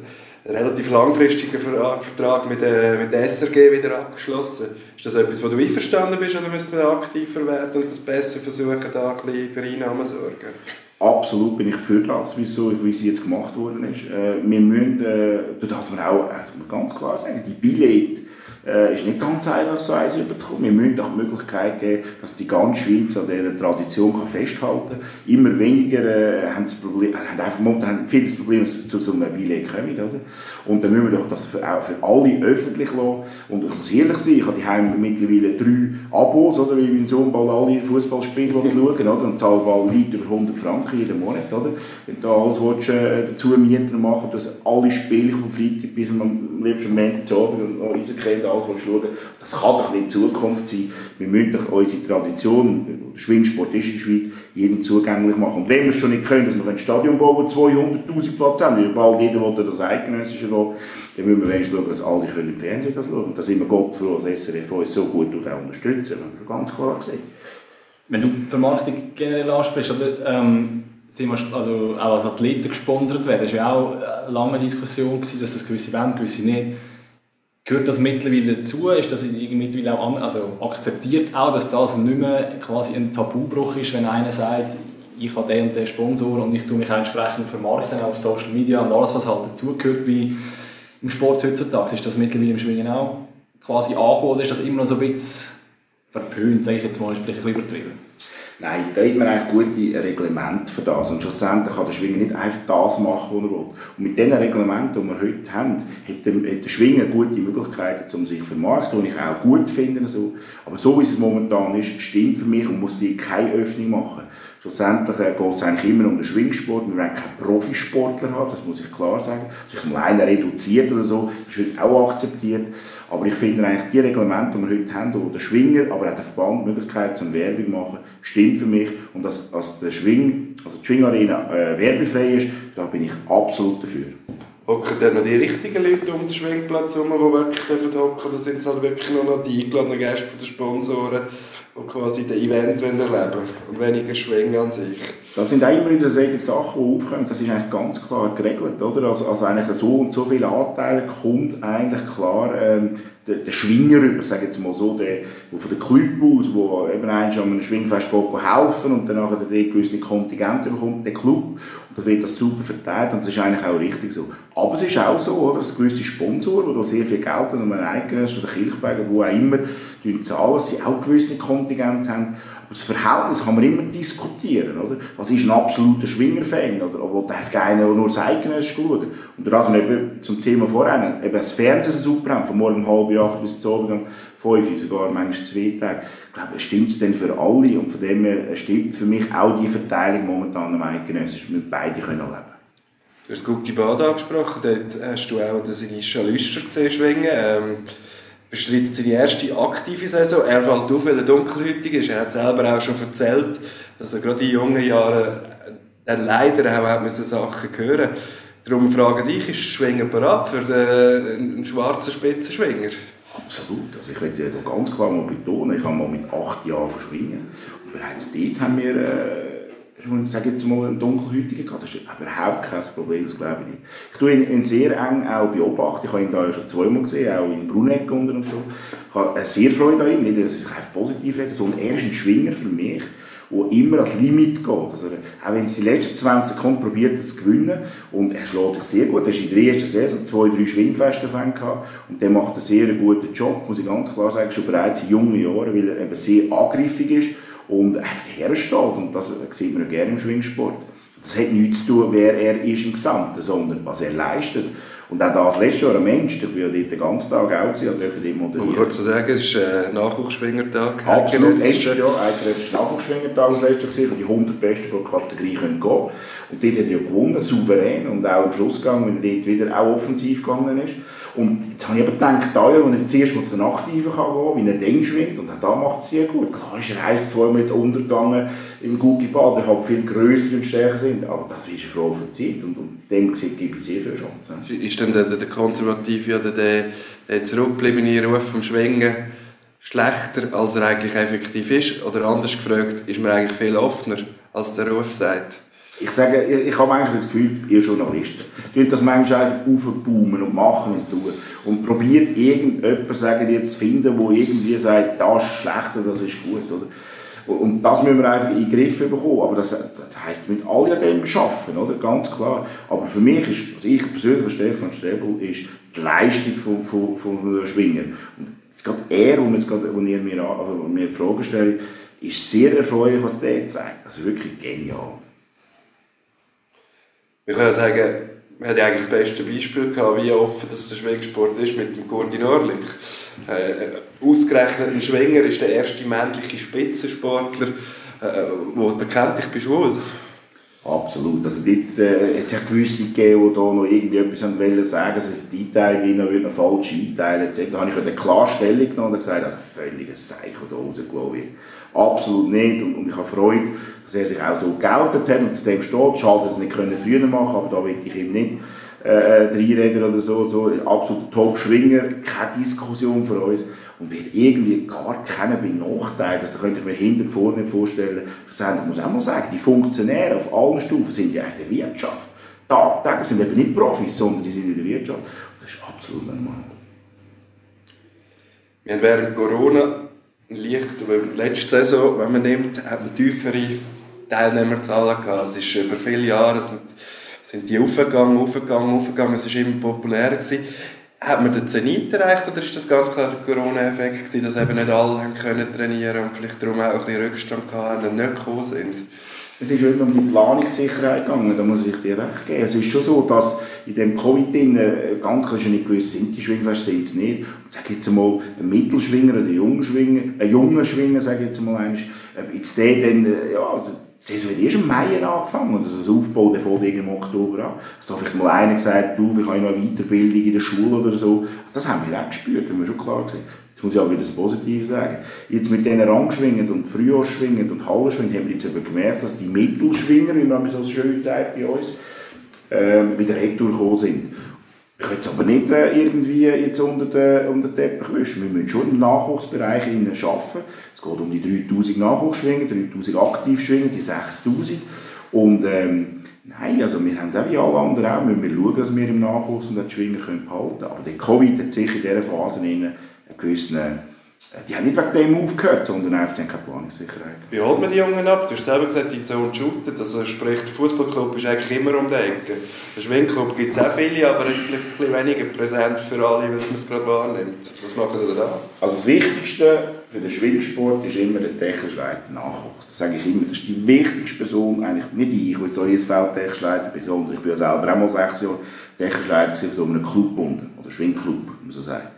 relativ langfristigen Vertrag mit der, mit der SRG wieder abgeschlossen. Ist das etwas, wo du einverstanden bist oder müsste man aktiver werden und das besser versuchen, da ein bisschen für Einnahmen zu sorgen? Absolut bin ich für das, wie, es jetzt gemacht worden ist. Äh, wir müssen, äh, das wir auch, also ganz klar sagen, die Billette äh, ist nicht ganz einfach, so eins überzukommen. Wir müssen auch die Möglichkeit geben, dass die ganze Schweiz an dieser Tradition kann festhalten kann. Immer weniger äh, haben, das Problem, äh, haben einfach haben viele das Problem, dass zu so einem Billett kommen. Oder? Und dann müssen wir doch das für, auch für alle öffentlich lassen. Und ich muss ehrlich sein, ich habe die mittlerweile drei Abos, oder, weil mein Sohn bald alle Fußballspiele schauen oder? und zahle bald weit über 100 Franken jeden Monat. Oder? Wenn du alles willst, äh, dazu Mieter machen, dass alle Spiele von Freitag bis am liebsten Montag zu Abend und noch Eisenkind alles schauen Das kann doch nicht Zukunft sein. Wir müssen doch unsere Tradition, Schwingsport ist in der Schweiz, jedem zugänglich machen. Und wenn wir es schon nicht können, dass wir ein Stadion bauen, 200'000 Platz haben, bald jeder will das Eidgenössische schauen, dann müssen wir wenigstens schauen, dass alle können im Fernsehen das schauen. Und da sind wir Gott froh, als SRF uns so gut auch unterstützen. Das haben wir ganz klar gesehen. Wenn du Vermarktung generell ansprichst, oder, ähm, sind wir also auch als Athleten gesponsert werden, das war ja auch eine lange Diskussion, dass das gewisse wollen, gewisse nicht. Gehört das mittlerweile dazu? Ist das mittlerweile auch an, also akzeptiert auch, dass das nicht mehr quasi ein Tabubruch ist, wenn einer sagt, ich habe den und den Sponsor und ich tue mich entsprechend vermarkten auf Social Media und alles, was halt dazugehört wie im Sport heutzutage. Ist das mittlerweile im Schwingen auch quasi angekommen oder ist das immer noch so ein bisschen verpönt, sage ich jetzt mal, ist vielleicht ein bisschen übertrieben? Nein, da hat man eigentlich gute Reglemente für das. Und schlussendlich kann der Schwinger nicht einfach das machen, was er will. Und mit den Reglementen, die wir heute haben, hat der, hat der Schwinger gute Möglichkeiten, um sich zu vermarkten, die ich auch gut finde. So. Aber so wie es momentan ist, stimmt für mich und muss die keine Öffnung machen. Schlussendlich äh, geht es eigentlich immer um den Schwingsport. Wir wollen keinen Profisportler haben, das muss ich klar sagen. Sich um einen reduziert oder so, ist heute auch akzeptiert. Aber ich finde eigentlich, die Reglemente, die wir heute haben, wo der Schwinger, aber auch der Verband die Möglichkeit zum Werbung machen, stimmt für mich. Und dass, dass der Schwing, also die Schwingarena äh, werbefrei ist, da bin ich absolut dafür. Hocken dann noch die richtigen Leute um den Schwingplatz herum, die wirklich hocken dürfen? Oder sind es halt wirklich nur noch die eingeladenen Gäste den Sponsoren? Die quasi das Event erleben und weniger Schwingen an sich. Das sind auch immer wieder solche Sachen, die aufkommen. Das ist eigentlich ganz klar geregelt, oder? Also, also eigentlich so und so viele Anteile kommt eigentlich klar ähm, der, der Schwinger über, sage jetzt mal so, der, der von der Club aus, wo eben eigentlich an einem Schwingfest helfen und dann nachher der gewisse Kontingente bekommt, der Club. Und da wird das super verteilt und das ist eigentlich auch richtig so. Aber es ist auch so, oder, dass gewisse Sponsoren, die sehr viel Geld haben, um einen eigenen, oder Kirchberger, wo auch immer, zahlen, dass sie auch gewisse Kontingente haben. Das Verhältnis kann man immer diskutieren, oder? Was ist ein absoluter Schwingerfan, oder? Oder darf keiner nur das eigene schauen? Und das eben zum Thema vorhin, eben das Fernsehen super haben, von morgen um halb acht bis zum Abend um fünf, sogar manchmal zwei Tage. Ich glaube, stimmt es denn für alle? Und von dem her stimmt für mich auch die Verteilung momentan am Eidgenössischen, wir beide können leben. Du hast Gucki Bad angesprochen, dort hast du auch den Sinischa gesehen schwingen. Ähm, bestreitet seine erste aktive Saison. Er fällt auf, weil er dunkelhütig ist. Er hat selber auch schon erzählt, dass er gerade in jungen Jahren dann leider auch müssen Sachen hören Darum frage dich, ist Schwingen bereit für den, einen schwarzen Spitzenschwinger? Absolut. Also ich möchte ganz klar mal betonen, ich habe mal mit acht Jahren verschwingen. Und bereits dort haben wir äh, ich sage jetzt mal, einen dunkelhäutigen gehabt. Das ist überhaupt kein Problem, das glaube ich nicht. Ich tue ihn, ihn sehr eng auch beobachten. Ich habe ihn da schon zweimal gesehen, auch in Bruneck und so. Ich habe sehr Freude an ihm, nicht, dass ich einfach positiv rede, sondern er ist ein Schwinger für mich, der immer ans Limit geht. Also, auch wenn es die letzten 20 Sekunden probiert zu gewinnen und er schlägt sich sehr gut. Er ist in der ersten Saison zwei, drei Schwingfeste gehabt und der macht einen sehr guten Job, muss ich ganz klar sagen, schon bereits in jungen Jahren, weil er eben sehr angriffig ist und einfach hersteht. Und das sieht man ja gerne im Schwingsport. Das hat nichts zu tun, wer er ist im Gesamten, sondern was er leistet. Und auch das letzte Jahr ein Mensch, ich war ja dort den ganzen Tag auch und durfte ihn moderieren. Um kurz zu sagen, es ist äh, Nachwuchsschwingertag. Absolut, letztes Jahr, eigentlich war Nachwuchsschwingertag das letzte Jahr, wo die 100 Besten pro Kategorie können gehen Und dort hat er ja gewonnen, souverän, und auch am Schluss gegangen, weil er dort wieder auch offensiv gegangen ist. Und jetzt habe ich aber gedacht, da ja, wenn er zuerst mal zu den Aktiven kann gehen, wie er den schwingt, und auch da macht es sehr gut. Klar ist er eins, zweimal jetzt untergegangen im Gugi-Ball, der halt viel grösser und stärker sind, aber das ist eine Frage von Zeit und, und dem gebe ich sehr viele Chancen. Ist denn der, der Konservative oder der, der zurückgebliebene Ruf vom Schwingen schlechter, als er eigentlich effektiv ist? Oder anders gefragt, ist man eigentlich viel offener, als der Ruf sagt? Ich sage, ich, ich habe eigentlich das Gefühl, ihr Journalisten, tut das manchmal einfach aufbaumen und machen und tun. Und probiert irgendjemand, sagen jetzt, zu finden, der irgendwie sagt, das ist schlecht oder das ist gut. Oder? Und das müssen wir einfach in den Griff bekommen. Aber das, das heisst, mit all dem arbeiten, oder? Ganz klar. Aber für mich ist, was ich persönlich, Stefan Strebel, ist die Leistung von, von, von Schwinger. Und jetzt gerade er, und jetzt also mir Fragen stellt, ist sehr erfreulich, was der zeigt. Also wirklich genial. Wir können sagen, wir hatten eigentlich das beste Beispiel gehabt, wie offen das der Schwingsport ist mit dem Gurdi Norlik. Äh, ausgerechnet ein Schwinger ist der erste männliche Spitzensportler, äh, der bekannt ich bin schwul. Absolut. Also dort äh, hat es ja gewisse gegeben, die da noch irgendwie etwas wollen sagen, dass es die Einteilung wieder falsch einteilen. Da habe ich eine Klarstellung genommen und gesagt, also völliges Zeichen, da rausgelassen wird. Absolut nicht. Und, und ich habe Freude, dass er sich auch so geoutet hat und zu dem steht. Schade, dass er es nicht können früher machen aber da will ich ihm nicht äh, reinreden oder so. so absoluter Top-Schwinger, keine Diskussion für uns. Und wird irgendwie gar keiner benachteiligt. Das könnte ich mir hinten vorne nicht vorstellen. Ich muss auch mal sagen, die Funktionäre auf allen Stufen sind ja in der Wirtschaft. Tagtäglich sind eben nicht Profis, sondern die sind in der Wirtschaft. Das ist absolut normal. Wir haben während Corona leicht, letzte Saison, wenn man nimmt, hat tiefere Teilnehmerzahlen gehabt. Es ist über viele Jahre sind die aufgegangen, aufgegangen, aufgegangen. Es war immer populärer. Gewesen. Hat man den Zenit erreicht oder ist das ganz klar der Corona-Effekt gewesen, dass eben nicht alle haben können trainieren und vielleicht darum auch ein bisschen Rückstand hatten und nicht gekommen sind? Es ist immer um die Planungssicherheit gegangen, da muss ich dir recht geben. Es ist schon so, dass in dem Covid äh, ganz klar nicht gewusst, sind die Schwingfeste, sind es nicht. Und sag jetzt mal, ein Mittelschwinger oder ein junger Schwinger, ein junger Schwinger, sag jetzt mal einmal, jetzt der dann, äh, ja, also, die Saison hat erst im Mai angefangen und das Aufbau der fängt im Oktober an. Es hat vielleicht mal einer gesagt, du, ich habe noch eine Weiterbildung in der Schule oder so. Das haben wir auch gespürt, haben wir schon klar gesehen. Jetzt muss ich auch wieder das Positive sagen. Jetzt mit diesen Rangschwingen und Frühjahrsschwingen und Hallenschwingen haben wir jetzt eben gemerkt, dass die Mittelschwinger, wie man so schön sagt bei uns, äh, wieder retour sind. Ich will es aber nicht äh, irgendwie jetzt unter den Teppich wischen. Wir müssen schon im Nachwuchsbereich arbeiten. Geht um die 3000 Nachwuchsschwingen, 3000 Aktivschwingen, die 6000. Und ähm, nein, also wir haben auch wie alle anderen auch, müssen wir schauen, dass wir im Nachwuchs und die Schwinger behalten können. Aber der Covid hat sicher in dieser Phase einen gewissen die haben nicht wegen dem aufgehört, sondern einfach keine Planungssicherheit. Wie holt man die Jungen ab? Du hast selber gesagt, die Zone shootet. Also sprich, der Fußballclub ist eigentlich immer um die Ecke. Der Schwingclub gibt es auch viele, aber er ist vielleicht ein bisschen weniger präsent für alle, weil man es gerade wahrnimmt. Was machen ihr da? Also das Wichtigste für den Schwingsport ist immer der technische Leiter Nachwuchs. Das sage ich immer. Das ist die wichtigste Person, eigentlich nicht ich, weil ich so jedes Feld technisch Leiter bin, sondern ich bin ja selber auch mal sechs Jahre technisch Leiter von so einem Clubbund oder Schwingclub, wie man so sagt.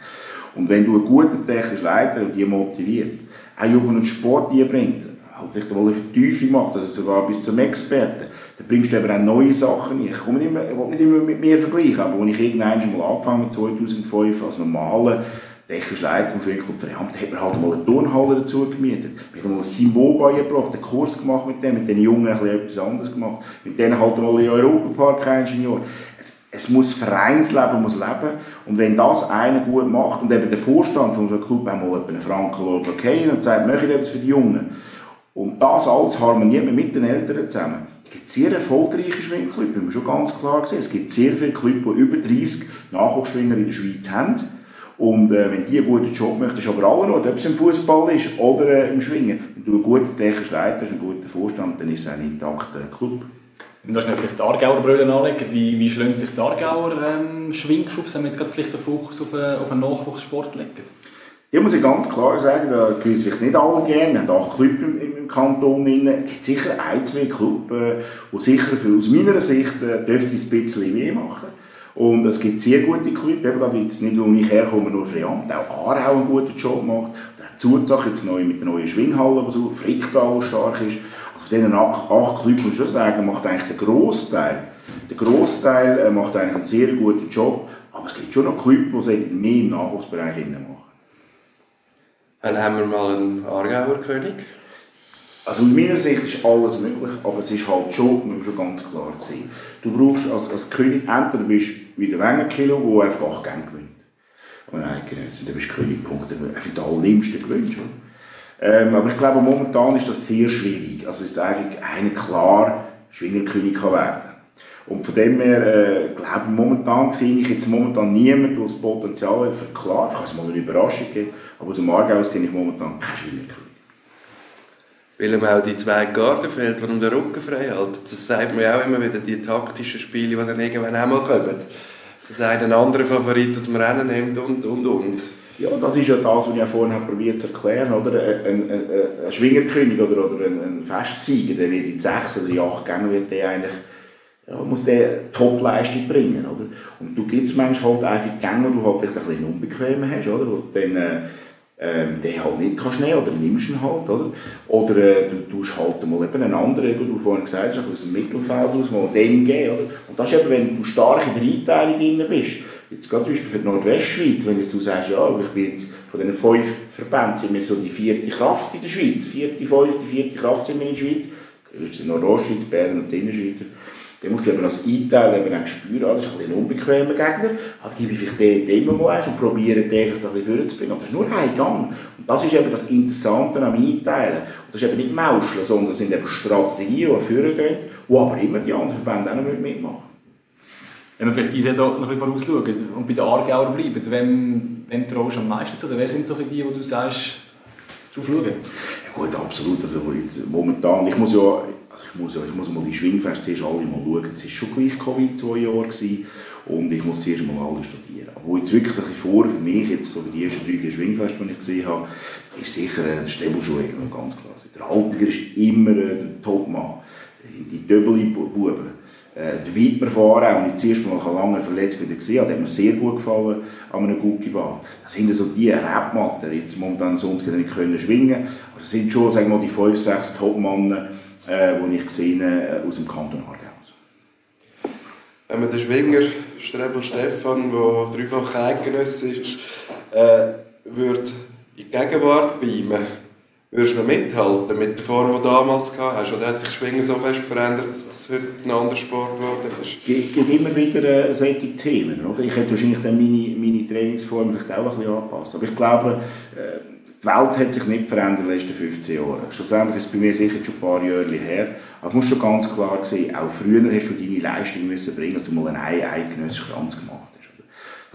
Und wenn du einen guten technischen Leiter und die motiviert, auch Jugend und Sport bringt, halt vielleicht mal eine Vertiefung macht, oder sogar bis zum Experten, dann bringst du eben auch neue Sachen ein. Ich, komme nicht ich will nicht immer mit mir vergleichen, aber als ich irgendwann mal angefangen habe, 2005, als normaler technischer Leiter vom Schwingclub Verham, da hat man halt mal eine Turnhalle dazu gemietet. Wir haben mal ein Simon beigebracht, einen Kurs gemacht mit dem, mit den Jungen ein bisschen etwas anderes gemacht, mit denen halt mal in Europapark Ingenieur es muss Vereinsleben muss leben und wenn das einer gut macht und eben der Vorstand von unserem Club einmal einen Franken okay und sagt, möchte ich etwas für die Jungen und das alles harmoniert mit den Eltern zusammen. Es gibt sehr erfolgreiche Schwingclubs, wir haben schon ganz klar gesehen. Es gibt sehr viele Clubs, die über 30 Nachwuchsschwinger in der Schweiz haben. Und äh, wenn die einen guten Job möchten, ist aber alle noch, ob es im Fußball ist oder äh, im Schwingen. Wenn du einen guten technischen Leiter hast, einen guten Vorstand, dann ist es ein intakter Club. Und da schnell vielleicht die Aargauer Brüder anlegen. Wie, wie schlönt sich die Aargauer ähm, Schwingclubs, wenn wir jetzt gerade vielleicht den Fokus auf einen, auf einen Nachwuchssport legen? Ja, muss ich ganz klar sagen, da gehören sich nicht alle gerne. Wir haben acht Clubs im, im Kanton. Es gibt sicher ein, zwei Clubs, äh, die sicher für, aus meiner Sicht äh, dürfte ein bisschen mehr machen. Und es gibt sehr gute Clubs, eben gerade jetzt nicht, wo ich herkomme, nur Friant, auch Aarau einen guten Job macht. Der Zuzach jetzt neu mit der neuen Schwinghalle, die so Fricktal stark ist von diesen acht, acht Clubs muss ich schon sagen, macht eigentlich der Großteil, der Großteil äh, macht eigentlich einen sehr guten Job, aber es gibt schon noch Clubs, die mehr im Nachwuchsbereich machen. Dann haben wir mal einen Aargauer König. Also aus meiner Sicht ist alles möglich, aber es ist halt schon, muss schon ganz klar sehen. Du brauchst als, als König, entweder bist du wie der Wengenkilo, der einfach acht Gänge gewinnt. Und genau, dann bist du König, Punkt, für den allerliebsten gewinnst. Ähm, aber ich glaube, momentan ist das sehr schwierig. Also ist einfach einer klar Schwingerkönig kann werden. Und von dem her, äh, glaube momentan sehe ich jetzt momentan niemanden, der das Potenzial hat für klar, ich kann es mal eine Überraschung geben, aber aus dem Aargau kenne ich momentan keinen Schwingerkönig. Weil ihm auch die zwei Garten fehlt, die ihm den Rücken frei halten. Das sagt man ja auch immer wieder, die taktischen Spiele, die dann irgendwann auch mal kommen. Dass einen anderen Favorit aus dem Rennen nimmt und, und, und. Ja, das ist ja das, was ich vorhin probiert zu erklären. Oder? Ein, ein, ein Schwingerkönig oder, oder ein, ein Festsieger, der wird in sechs oder acht Gängen wird der eigentlich ja, muss der Top-Leistung bringen. Oder? Und du gibst manchmal halt einfach Gänge, wo du halt vielleicht ein bisschen unbequem hast, oder? wo dann äh, ähm, den halt nicht kannst nehmen oder nimmst ihn halt. Oder, oder äh, du tust halt mal eben einen anderen, wie du vorhin gesagt hast, aus dem Mittelfeld aus, mal den geben. Oder? Und das ist eben, wenn du stark in der Einteilung drin bist, Jetzt gerade zum Beispiel für die Nordwestschweiz, wenn jetzt du sagst, ja, ich bin jetzt von diesen fünf Verbänden sind wir so die vierte Kraft in der Schweiz, vierte, fünfte, vierte Kraft sind wir in der Schweiz, das ist die Nordostschweiz, Bern und die Innerschweizer, dann musst du eben als Einteiler eben auch spüren, ah, das ist ein, ein unbequemer Gegner, halt gebe ich vielleicht den, den mal eins und probiere den einfach ein bisschen vorzubringen. Und das ist nur ein Gang. Und das ist eben das Interessante am Einteilen. Und das ist eben nicht Mauscheln, sondern es sind eben Strategien, die vorgehen, wo aber immer die anderen Verbände auch noch mitmachen wenn wir vielleicht die Saison noch ein vorausschauen und bei den Aargauer bleiben, wem, wem traust du am meisten zu? Oder wer sind so die, wo du sagst, drauf schauen? Ja gut, absolut. Also jetzt, momentan, ich muss ja, also ich muss, ja, ich muss mal die Schwingfest zuerst alle mal schauen. Es war schon gleich Covid zwei Jahre gewesen, und ich muss zuerst mal alle studieren. Aber jetzt wirklich ein bisschen vor, für mich, jetzt so die ersten drei, vier Schwingfeste, die ich gesehen habe, ist sicher äh, der Stäbelschuh ganz klar. Der Haltiger ist immer äh, der Topmann. Die Döbeli-Buben Äh, auch, und ich zuerst mal lange verletzt wieder gesehen habe, hat mir sehr gut gefallen an einem Guckibahn. Das sind so die Rebmatten, jetzt momentan Sonntag nicht können schwingen, aber das sind schon, sagen wir mal, die 5, 6 Top-Mannen, äh, die ich gesehen äh, aus dem Kanton Aargau. Wenn man den Schwinger Strebel Stefan, der dreifach Eidgenösse ist, äh, würde in die Gegenwart beamen, würdest du noch mithalten mit der Form, die du damals gehabt hast? Oder hat sich das Schwingen so fest verändert, dass das heute ein anderer Sport geworden ist? Es gibt immer wieder äh, solche Themen. Oder? Ich hätte wahrscheinlich dann meine, meine Trainingsform vielleicht auch ein bisschen angepasst. Aber ich glaube, äh, die Welt hat sich nicht verändert in den letzten 15 Jahren. Schlussendlich ist es bei mir sicher schon ein paar Jahre her. Aber du musst schon ganz klar sehen, auch früher hast du deine Leistung müssen bringen, dass du mal einen eidgenössischen Kranz gemacht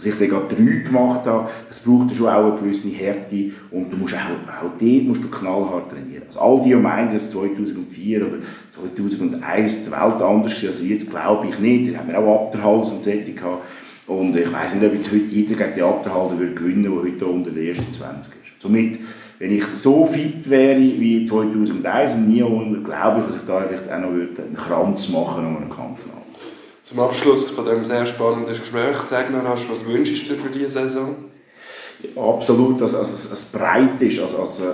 Als ich dann gerade drei gemacht habe, das braucht schon auch eine gewisse Härte und du musst auch, auch dort musst du knallhart trainieren. Also all die, die meinen, dass 2004 oder 2001 die Welt anders war als jetzt, glaube ich nicht. Da haben wir auch Abderhals und solche gehabt. Und ich weiß nicht, ob jetzt heute jeder gegen die Abderhalter würde gewinnen würde, der heute unter den ersten 20 ist. Somit, wenn ich so fit wäre wie 2001 und nie, glaube ich, dass ich da vielleicht auch noch einen Kranz machen an einem Kanton. Zum Abschluss von diesem sehr spannenden Gespräch, sag noch, was wünschst du dir für diese Saison? Absolut, dass, also, es breit ist, also, also,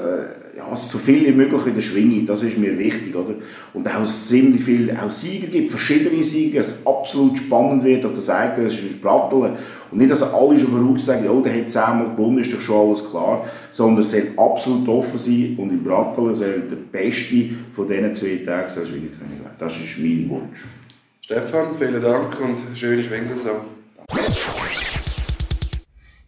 ja, so viel wie möglich wieder schwingen, das ist mir wichtig, oder? Und auch ziemlich viel, auch Sieger gibt, verschiedene Sieger, es absolut spannend wird auf der Seite, das ist Platteln. Und nicht, dass alle schon voraussagen, oh, der hat zehnmal gewonnen, ist doch schon alles klar, sondern es soll absolut offen sein und im Bratteln soll der Beste von diesen zwei Tagen Schwingerkönig werden. Das ist mein Wunsch. Stefan, vielen Dank und schöne Schwingsaison.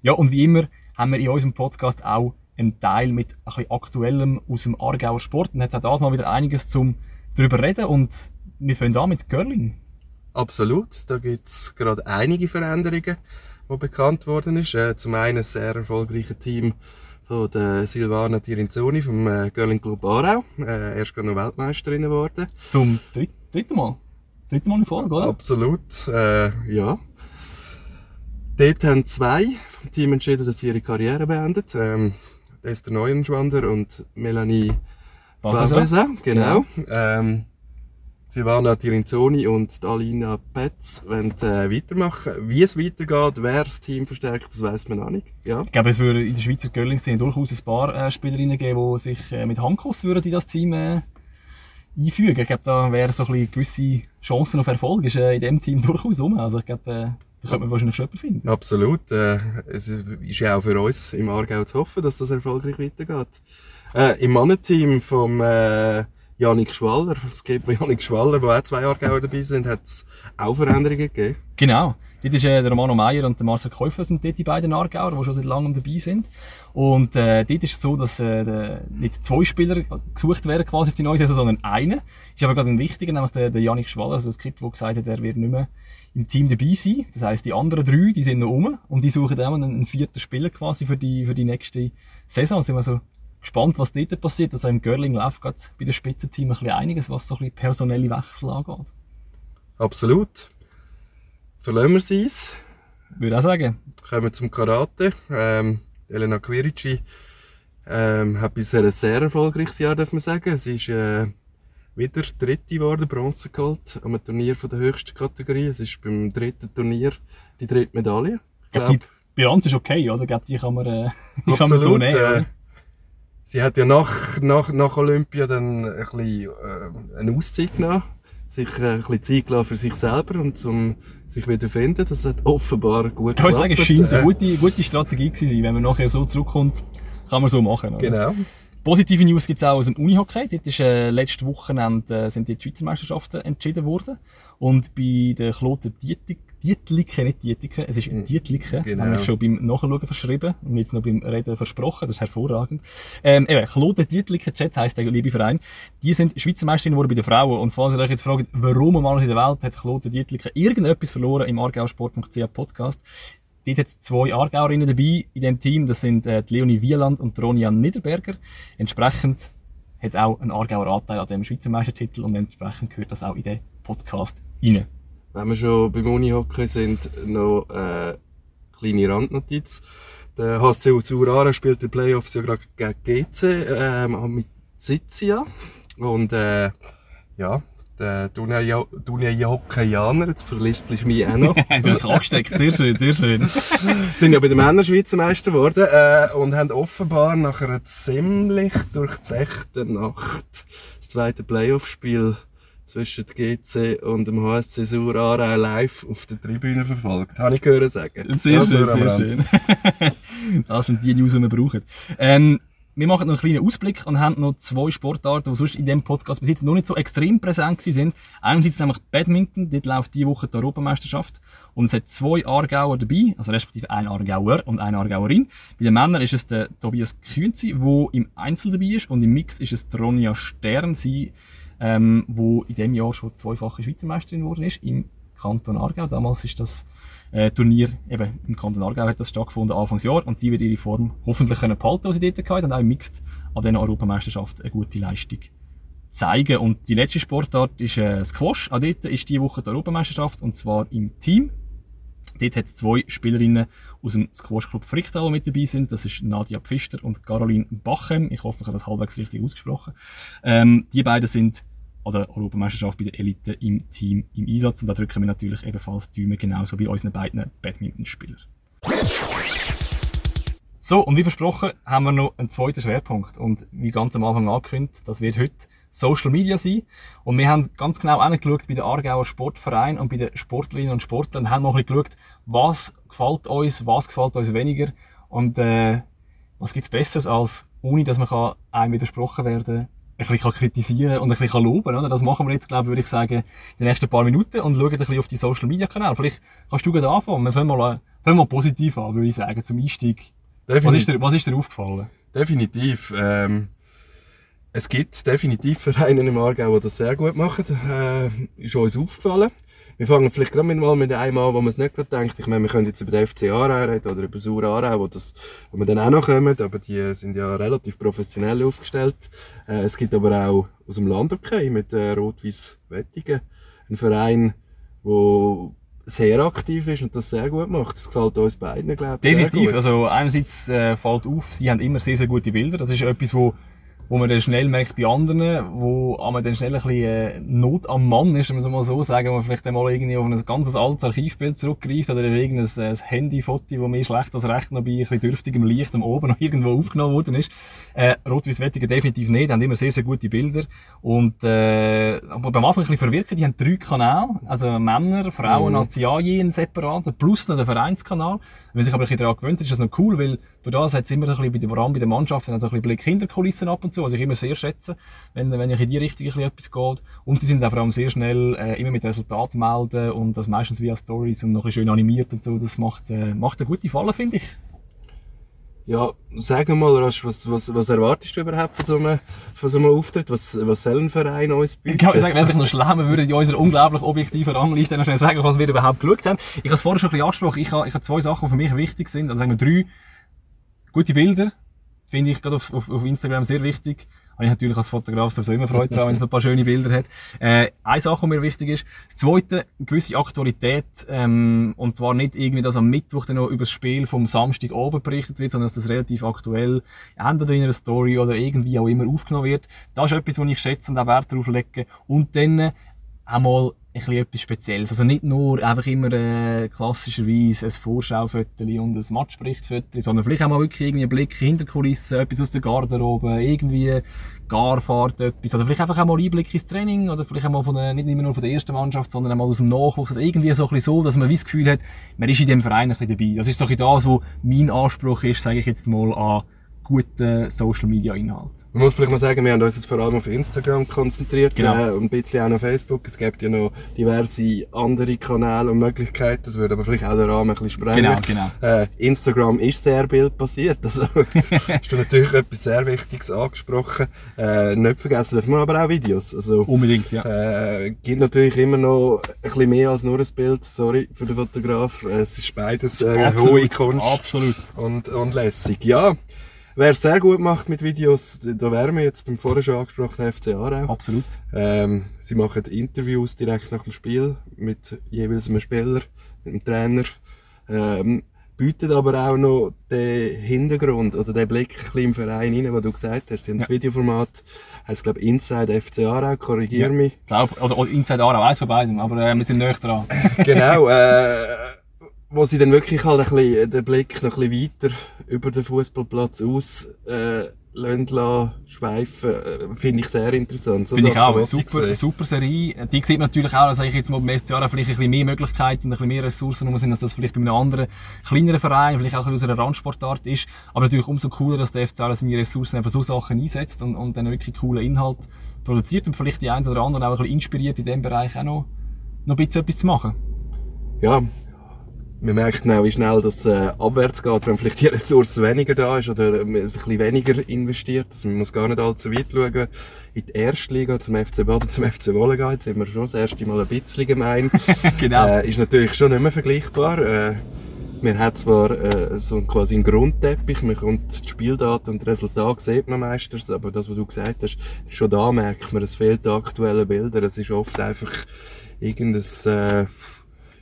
Ja, und wie immer haben wir in unserem Podcast auch einen Teil mit ein bisschen Aktuellem aus dem Aargauer Sport. Und jetzt hat auch mal wieder einiges zum darüber reden und wir fangen an mit Curling. Absolut, da gibt es gerade einige Veränderungen, die bekannt worden ist. Äh, zum einen ein sehr erfolgreiches Team von der Silvana Tirinzoni vom äh, Curling Club Aarau. Äh, erst gerade noch Weltmeisterin geworden. Zum dritten Mal? Dritte Mal in Folge, oder? Absolut, äh, ja. Dort haben zwei vom Team entschieden, dass sie ihre Karriere beenden. Ähm, Esther Neuenschwander und Melanie Barbesa. Genau. genau. Ähm, Silvana Tirinzoni und Alina Petz wollen äh, weitermachen. Wie es weitergeht, wer das Team verstärkt, das weiß man noch nicht. Ja. Ich glaube, es würde in der Schweizer Curling-Szene durchaus ein paar äh, Spielerinnen geben, die sich äh, mit Handkuss würden in das Team äh, einfügen. Ich glaube, da wäre so ein gewisse Chancen auf Erfolg ist, äh, in diesem Team durchaus um. Also ich glaube, äh, da könnte man wahrscheinlich schon finden. Absolut. Äh, es ist ja auch für uns im Aargau zu hoffen, dass das erfolgreich weitergeht. Äh, Im Mannenteam vom äh, Janik Schwaller, es gibt von Janik Schwaller, wo auch zwei Aargauer dabei sind, hat es auch Veränderungen gegeben. Genau. Dort ist äh, der Romano Meyer und der Marcel Käufer sind dort die beiden Aargauer, die schon seit langem dabei sind. Und äh, dort ist es so, dass äh, nicht zwei Spieler gesucht werden quasi auf die neue Saison, sondern einer. Ist aber gerade ein wichtiger, nämlich der, der Janik Schwaller, also das Skript, der gesagt hat, er wird nicht mehr im Team dabei sein. Das heisst, die anderen drei, die sind noch um und die suchen auch einen, einen vierten Spieler quasi für die, für die nächste Saison. Sind wir so gespannt, was dort passiert. Also im Görling läuft gerade bei den Spitzenteam ein bisschen einiges, was so ein bisschen personelle Wechsel angeht. Absolut. Verlassen wir sie es. Würde auch sagen. Kommen wir zum Karate. Ähm, Elena Quirici ähm, hat bisher ein sehr erfolgreiches Jahr, darf man sagen. Sie ist äh, wieder Dritte geworden, Bronze geholt, am Turnier von der höchsten Kategorie. Es ist beim dritten Turnier die dritte Medaille. Ich glaube, die Bilanz ist okay, oder? Ich glaube, die kann man, äh, die kann man so nehmen. Äh, sie hat ja nach, nach, nach Olympia dann ein bisschen äh, eine Auszeit genommen sich äh, ein bisschen Zeit gelassen für sich selber und zum sich wieder finden. Das hat offenbar gut geklappt. Ich würde sagen, es scheint eine gute, gute Strategie gewesen sein. Wenn man nachher so zurückkommt, kann man so machen. Oder? Genau. Positive News gibt es auch aus dem Unihockey. Dort ist, äh, letztes Wochenende äh, sind die Schweizer Meisterschaften entschieden worden. Und bei der Kloten Dietik Dietliken, nicht Dietiken, es ist mhm. Dietliken, genau. habe ich schon beim Nachschauen verschrieben und jetzt noch beim Reden versprochen, das ist hervorragend. Ähm, eben, Kloten Dietliken Chat heisst der liebe Verein, die sind Schweizer Meisterin geworden bei den Frauen und falls ihr euch jetzt fragt, warum mal in der Welt hat Kloten Dietliken irgendetwas verloren im Argausport.ch Podcast, Dort hat es zwei Aargauerinnen dabei in dem Team. Das sind äh, die Leonie Wieland und die Ronja Niederberger. Entsprechend hat auch ein Aargauer Anteil an dem Schweizer Meistertitel und entsprechend gehört das auch in den Podcast rein. Wenn wir schon beim Unihockey sind, noch eine äh, kleine Randnotiz. Der HSC Zurara spielt die Playoffs ja gerade gegen GC ähm, mit Sizia. Und äh, ja, äh, Dunja Dunja Jokaianer, jetzt verlispelst du mich auch noch. Du dich angesteckt? Sehr schön, sehr schön. sind ja bei den Männern Schweizer Meister geworden äh, und haben offenbar nach einer ziemlich durchzechten Nacht das zweite Playoff-Spiel zwischen GC und dem HSC Sur Aarau live auf der Tribüne verfolgt. Habe ich gehört sagen. Sehr Das schön, sehr schön. das sind die News, die wir brauchen. Ähm, wir machen noch einen kleinen Ausblick und haben noch zwei Sportarten, die sonst in diesem Podcast bis jetzt noch nicht so extrem präsent sind. Einerseits nämlich Badminton, dort läuft diese Woche die Europameisterschaft. Und es hat zwei Aargauer dabei, also respektive ein Aargauer und eine Aargauerin. Bei den Männern ist es der Tobias Künzi, der im Einzel dabei ist. Und im Mix ist es Ronja Stern, sie, ähm, wo in diesem Jahr schon zweifache Schweizer Meisterin geworden ist, im Kanton Aargau. Damals ist das äh, Turnier eben im Kanton Aargau hat das stattgefunden, Anfangsjahr. Und sie wird ihre Form hoffentlich können behalten, die sie dort gehabt hat, und auch im Mixed an dieser Europameisterschaft eine gute Leistung zeigen. Und die letzte Sportart ist äh, Squash. Auch dort ist diese Woche die Europameisterschaft, und zwar im Team. Dort hat es zwei Spielerinnen aus dem Squash Club Fricktal, die mit dabei sind. Das ist Nadia Pfister und Caroline Bachem. Ich hoffe, ich habe das halbwegs richtig ausgesprochen. Ähm, die beiden sind an der Europameisterschaft bei der Elite im Team im Einsatz. Und da drücken wir natürlich ebenfalls die Daumen, genauso wie unseren beiden Badmintonspielern. So, und wie versprochen haben wir noch einen zweiten Schwerpunkt. Und wie ganz am Anfang angekündigt, das wird heute Social Media sein. Und wir haben ganz genau angeschaut bei den Aargauer Sportverein und bei den Sportlerinnen und Sportlern und haben noch ein bisschen geschaut, was gefällt uns, was gefällt uns weniger und äh, was gibt's Besseres als, ohne dass man kann einem widersprochen werden ein bisschen kann kritisieren und ein bisschen kann loben. Oder? Das machen wir jetzt, glaube ich, würde ich sagen, in den nächsten paar Minuten und schauen ein bisschen auf die Social Media Kanäle. Vielleicht kannst du gerade anfangen. Wir fangen mal, fangen mal positiv an, würde ich sagen, zum Einstieg. Was ist dir, was ist dir aufgefallen? Definitiv. Ähm, es gibt definitiv Vereine im Aargau, die das sehr gut machen. Äh, ist uns aufgefallen. Wir fangen vielleicht gerade mal mit einem an, wo man es nicht gerade denkt. Ich meine, wir können jetzt über den FC Aarau reden oder über Sur Aarau, wo, das, wo wir dann auch noch kommen, aber die sind ja relativ professionell aufgestellt. Äh, es gibt aber auch aus dem Land okay mit äh, Rot-Weiß Wettigen einen Verein, der sehr aktiv ist und das sehr gut macht. Das gefällt uns beiden, glaube ich. Definitiv. Also einerseits äh, fällt auf, sie haben immer sehr, sehr gute Bilder. Das ist etwas, wo, wo man dann schnell merkt bei anderen, wo man dann schnell ein bisschen äh, Not am Mann ist, wenn man es mal so sagen, wo man vielleicht einmal irgendwie auf ein ganz altes Archivbild zurückgreift oder irgendein äh, ein Handyfoto, das mehr schlecht als recht noch bei ein bisschen dürftigem Licht am Oben noch irgendwo aufgenommen worden ist. Äh, Rot-Weiß-Wettigen definitiv nicht, die haben immer sehr, sehr gute Bilder. Und äh, aber beim Anfang ein bisschen verwirrt die haben drei Kanäle, also Männer, Frauen, mhm. je einen separaten, plus noch den Vereinskanal. Wenn man sich aber ein bisschen daran gewöhnt, ist das noch cool, weil durch das hat es immer ein bisschen bei der, vor allem bei der Mannschaft, also ein bisschen Blick hinter Kulissen ab und zu, was ich immer sehr schätze, wenn, wenn ich in die Richtung ein bisschen etwas geht. Und sie sind auch vor allem sehr schnell äh, immer mit Resultaten melden und das meistens via Stories und noch ein bisschen schön animiert und so. Das macht, äh, macht eine gute Falle, finde ich. Ja, sag mal, Rasch, was, was, was erwartest du überhaupt von so einem, von so einem Auftritt? Was, was soll ein Verein uns bieten? Ich kann sagen, wenn ich noch schlau, wir würden in unserer unglaublich objektiven Rangliste noch schnell sagen, was wir überhaupt geschaut haben. Ich habe es vorher schon ein bisschen angesprochen. Ich habe, ich habe zwei Sachen, die für mich wichtig sind. Also sagen wir drei gute Bilder. Finde ich gerade auf, auf, auf Instagram sehr wichtig. Habe ich natürlich als Fotograf sowieso immer Freude daran, wenn es ein paar schöne Bilder hat. Äh, eine Sache, die mir wichtig ist. Das zweite, eine gewisse Aktualität. Ähm, und zwar nicht irgendwie, dass am Mittwoch dann noch über das Spiel vom Samstag oben berichtet wird, sondern dass das relativ aktuell entweder in einer Story oder irgendwie auch immer aufgenommen wird. Das ist etwas, was ich schätze und auch Wert darauf lege. Und dann einmal ein bisschen etwas Spezielles. Also nicht nur einfach immer äh, klassischerweise ein Vorschaufoto und ein Matchberichtfoto, sondern vielleicht auch mal wirklich irgendwie einen Blick hinter die Kulissen, etwas aus der Garderobe, irgendwie Garfahrt, etwas. Oder vielleicht einfach auch mal Einblick ins Training oder vielleicht auch mal von nicht immer nur von der ersten Mannschaft, sondern auch mal aus dem Nachwuchs. Oder irgendwie so ein bisschen so, dass man das Gefühl hat, man ist in dem Verein ein bisschen dabei. Das ist so ein bisschen das, was mein Anspruch ist, sage ich jetzt mal, an guten Social Media Inhalt. Man muss vielleicht mal sagen, wir haben uns jetzt vor allem auf Instagram konzentriert Genau. äh, und ein bisschen auch auf Facebook. Es gibt ja noch diverse andere Kanäle und Möglichkeiten. Das würde aber vielleicht auch den Rahmen ein bisschen sprengen. Genau, genau. Äh, Instagram ist sehr bildbasiert. Also, hast du natürlich etwas sehr Wichtiges angesprochen. Äh, nicht vergessen dürfen wir aber auch Videos. Also, Unbedingt, ja. äh, gibt natürlich immer noch ein bisschen mehr als nur ein Bild. Sorry für den Fotograf. Es ist beides äh, hohe Kunst absolut. und, und lässig. Ja, wer es sehr gut macht mit Videos, da wären wir jetzt beim vorher schon angesprochenen FC Aarau. Absolut. Ähm, sie machen Interviews direkt nach dem Spiel mit jeweils einem Spieler, mit dem Trainer. Ähm, bietet aber auch noch den Hintergrund oder den Blick ein bisschen im Verein rein, was du gesagt hast. Sie haben das Videoformat, heißt glaube Inside FC Aarau, korrigier Ja. mich. Glaub, oder, oder Inside Aarau, eins von beiden, aber äh, wir sind näher dran. genau, äh, wo sie dann wirklich halt ein bisschen, den Blick noch ein bisschen weiter über den Fußballplatz aus äh, lassen schweifen, äh, finde ich sehr interessant. So Finde ich auch. Eine super, super Serie. Die sieht man natürlich auch, dass ich jetzt mal FC Aarau vielleicht ein bisschen mehr Möglichkeiten und ein bisschen mehr Ressourcen sind, als das vielleicht bei einem anderen, kleineren Verein, vielleicht auch aus einer Randsportart ist. Aber natürlich umso cooler, dass der FC seine Ressourcen einfach so Sachen einsetzt und, und dann wirklich coolen Inhalt produziert und vielleicht die einen oder anderen auch ein bisschen inspiriert, in dem Bereich auch noch, noch ein bisschen etwas zu machen. ja, man merkt auch, wie schnell das äh, abwärts geht, wenn vielleicht die Ressource weniger da ist oder man es ein bisschen weniger investiert. Also man muss gar nicht allzu weit schauen. In die erste Liga zum FC Baden, zum FC Wolle gehen, jetzt sind wir schon das erste Mal ein bisschen gemein. genau. äh, ist natürlich schon nicht mehr vergleichbar. Äh, man hat zwar äh, so quasi einen Grundteppich, man kommt die Spieldaten und die Resultate sieht man meistens, aber das, was du gesagt hast, schon da merkt man, es fehlt aktuelle Bilder. Es ist oft einfach irgendein äh,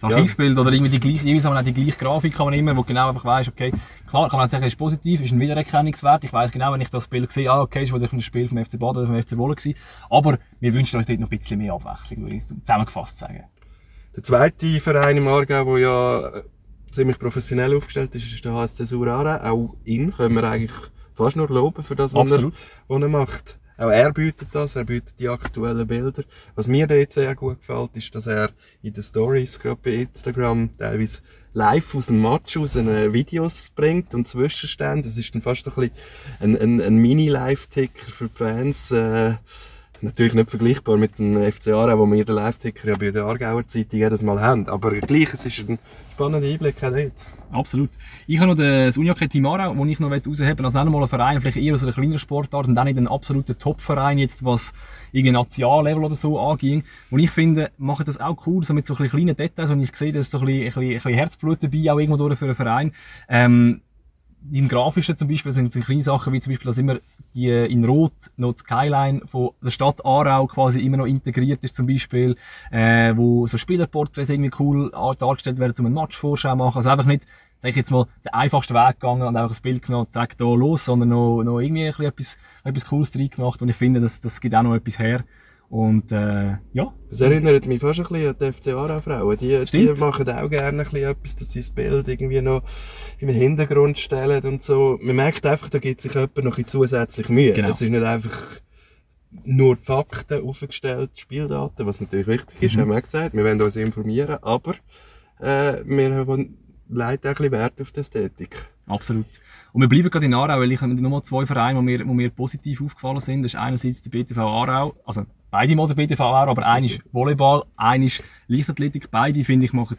Das Archivbild oder irgendwie die gleiche, jeweils haben die gleiche Grafik, kann man immer, wo genau einfach weiss, okay, klar kann man sagen, ist positiv, ist ein Wiedererkennungswert. Ich weiss genau, wenn ich das Bild sehe, ah, okay, ist wahrscheinlich ein Spiel vom FC Baden oder vom FC Wolle gewesen. Aber wir wünschen uns dort noch ein bisschen mehr Abwechslung, würde ich zusammengefasst sagen. Der zweite Verein im Aargau, der ja äh, ziemlich professionell aufgestellt ist, ist der HSC Surara. Auch ihn können wir eigentlich fast nur loben für das, was er, was er macht. Auch er bietet das, er bietet die aktuellen Bilder. Was mir dort sehr gut gefällt, ist, dass er in den Stories, gerade bei Instagram, teilweise live aus dem Match aus äh, Videos bringt und Zwischenstände. Das ist dann fast ein, ein, ein, ein Mini-Live-Ticker für die Fans. Äh, Natürlich nicht vergleichbar mit dem FC Aarau, wo wir den Live-Ticker ja bei der Aargauer Zeitung jedes Mal haben. Aber gleich, es ist ein spannender Einblick auch dort. Absolut. Ich habe noch das Unihockey Team Aarau, das ich noch rausheben Also auch noch mal ein Verein, vielleicht eher aus einer kleineren Sportart und dann nicht ein absoluter Top-Verein jetzt, was irgendwie Nationallevel oder so anging. Und ich finde, machen das auch cool, so mit so kleinen Details und ich sehe, da ist so ein bisschen, ein bisschen, ein bisschen Herzblut dabei, auch irgendwo durch für einen Verein. Ähm, im Grafischen zum Beispiel sind es kleine Sachen, wie zum Beispiel, dass immer die in Rot noch die Skyline von der Stadt Aarau quasi immer noch integriert ist, zum Beispiel, äh, wo so Spielerporträts irgendwie cool dargestellt werden, um einen Matchvorschau zu machen. Also einfach nicht, sag ich jetzt mal, den einfachsten Weg gegangen und einfach ein Bild genommen, zack, da los, sondern noch, noch irgendwie ein bisschen etwas, etwas Cooles drin gemacht und ich finde, das, das gibt auch noch etwas her. Und äh, ja, Das erinnert mich fast ein bisschen an die FC Aarau-Frauen. Die, die machen auch gerne ein bisschen etwas, dass sie das Bild irgendwie noch im Hintergrund stellen und so. Man merkt einfach, da gibt sich jemand noch ein bisschen zusätzlich Mühe. Genau. Es ist nicht einfach nur die Fakten aufgestellt, die Spieldaten, was natürlich wichtig ist, Mhm. haben wir auch gesagt. Wir wollen uns informieren, aber äh, wir haben leider auch ein bisschen Wert auf die Ästhetik. Absolut. Und wir bleiben gerade in Aarau, weil ich habe nochmal zwei Vereine, die mir, die mir positiv aufgefallen sind. Das ist einerseits der BTV Aarau, also beide Aarau, aber einer ist Volleyball, einer ist Leichtathletik. Beide, finde ich, machen,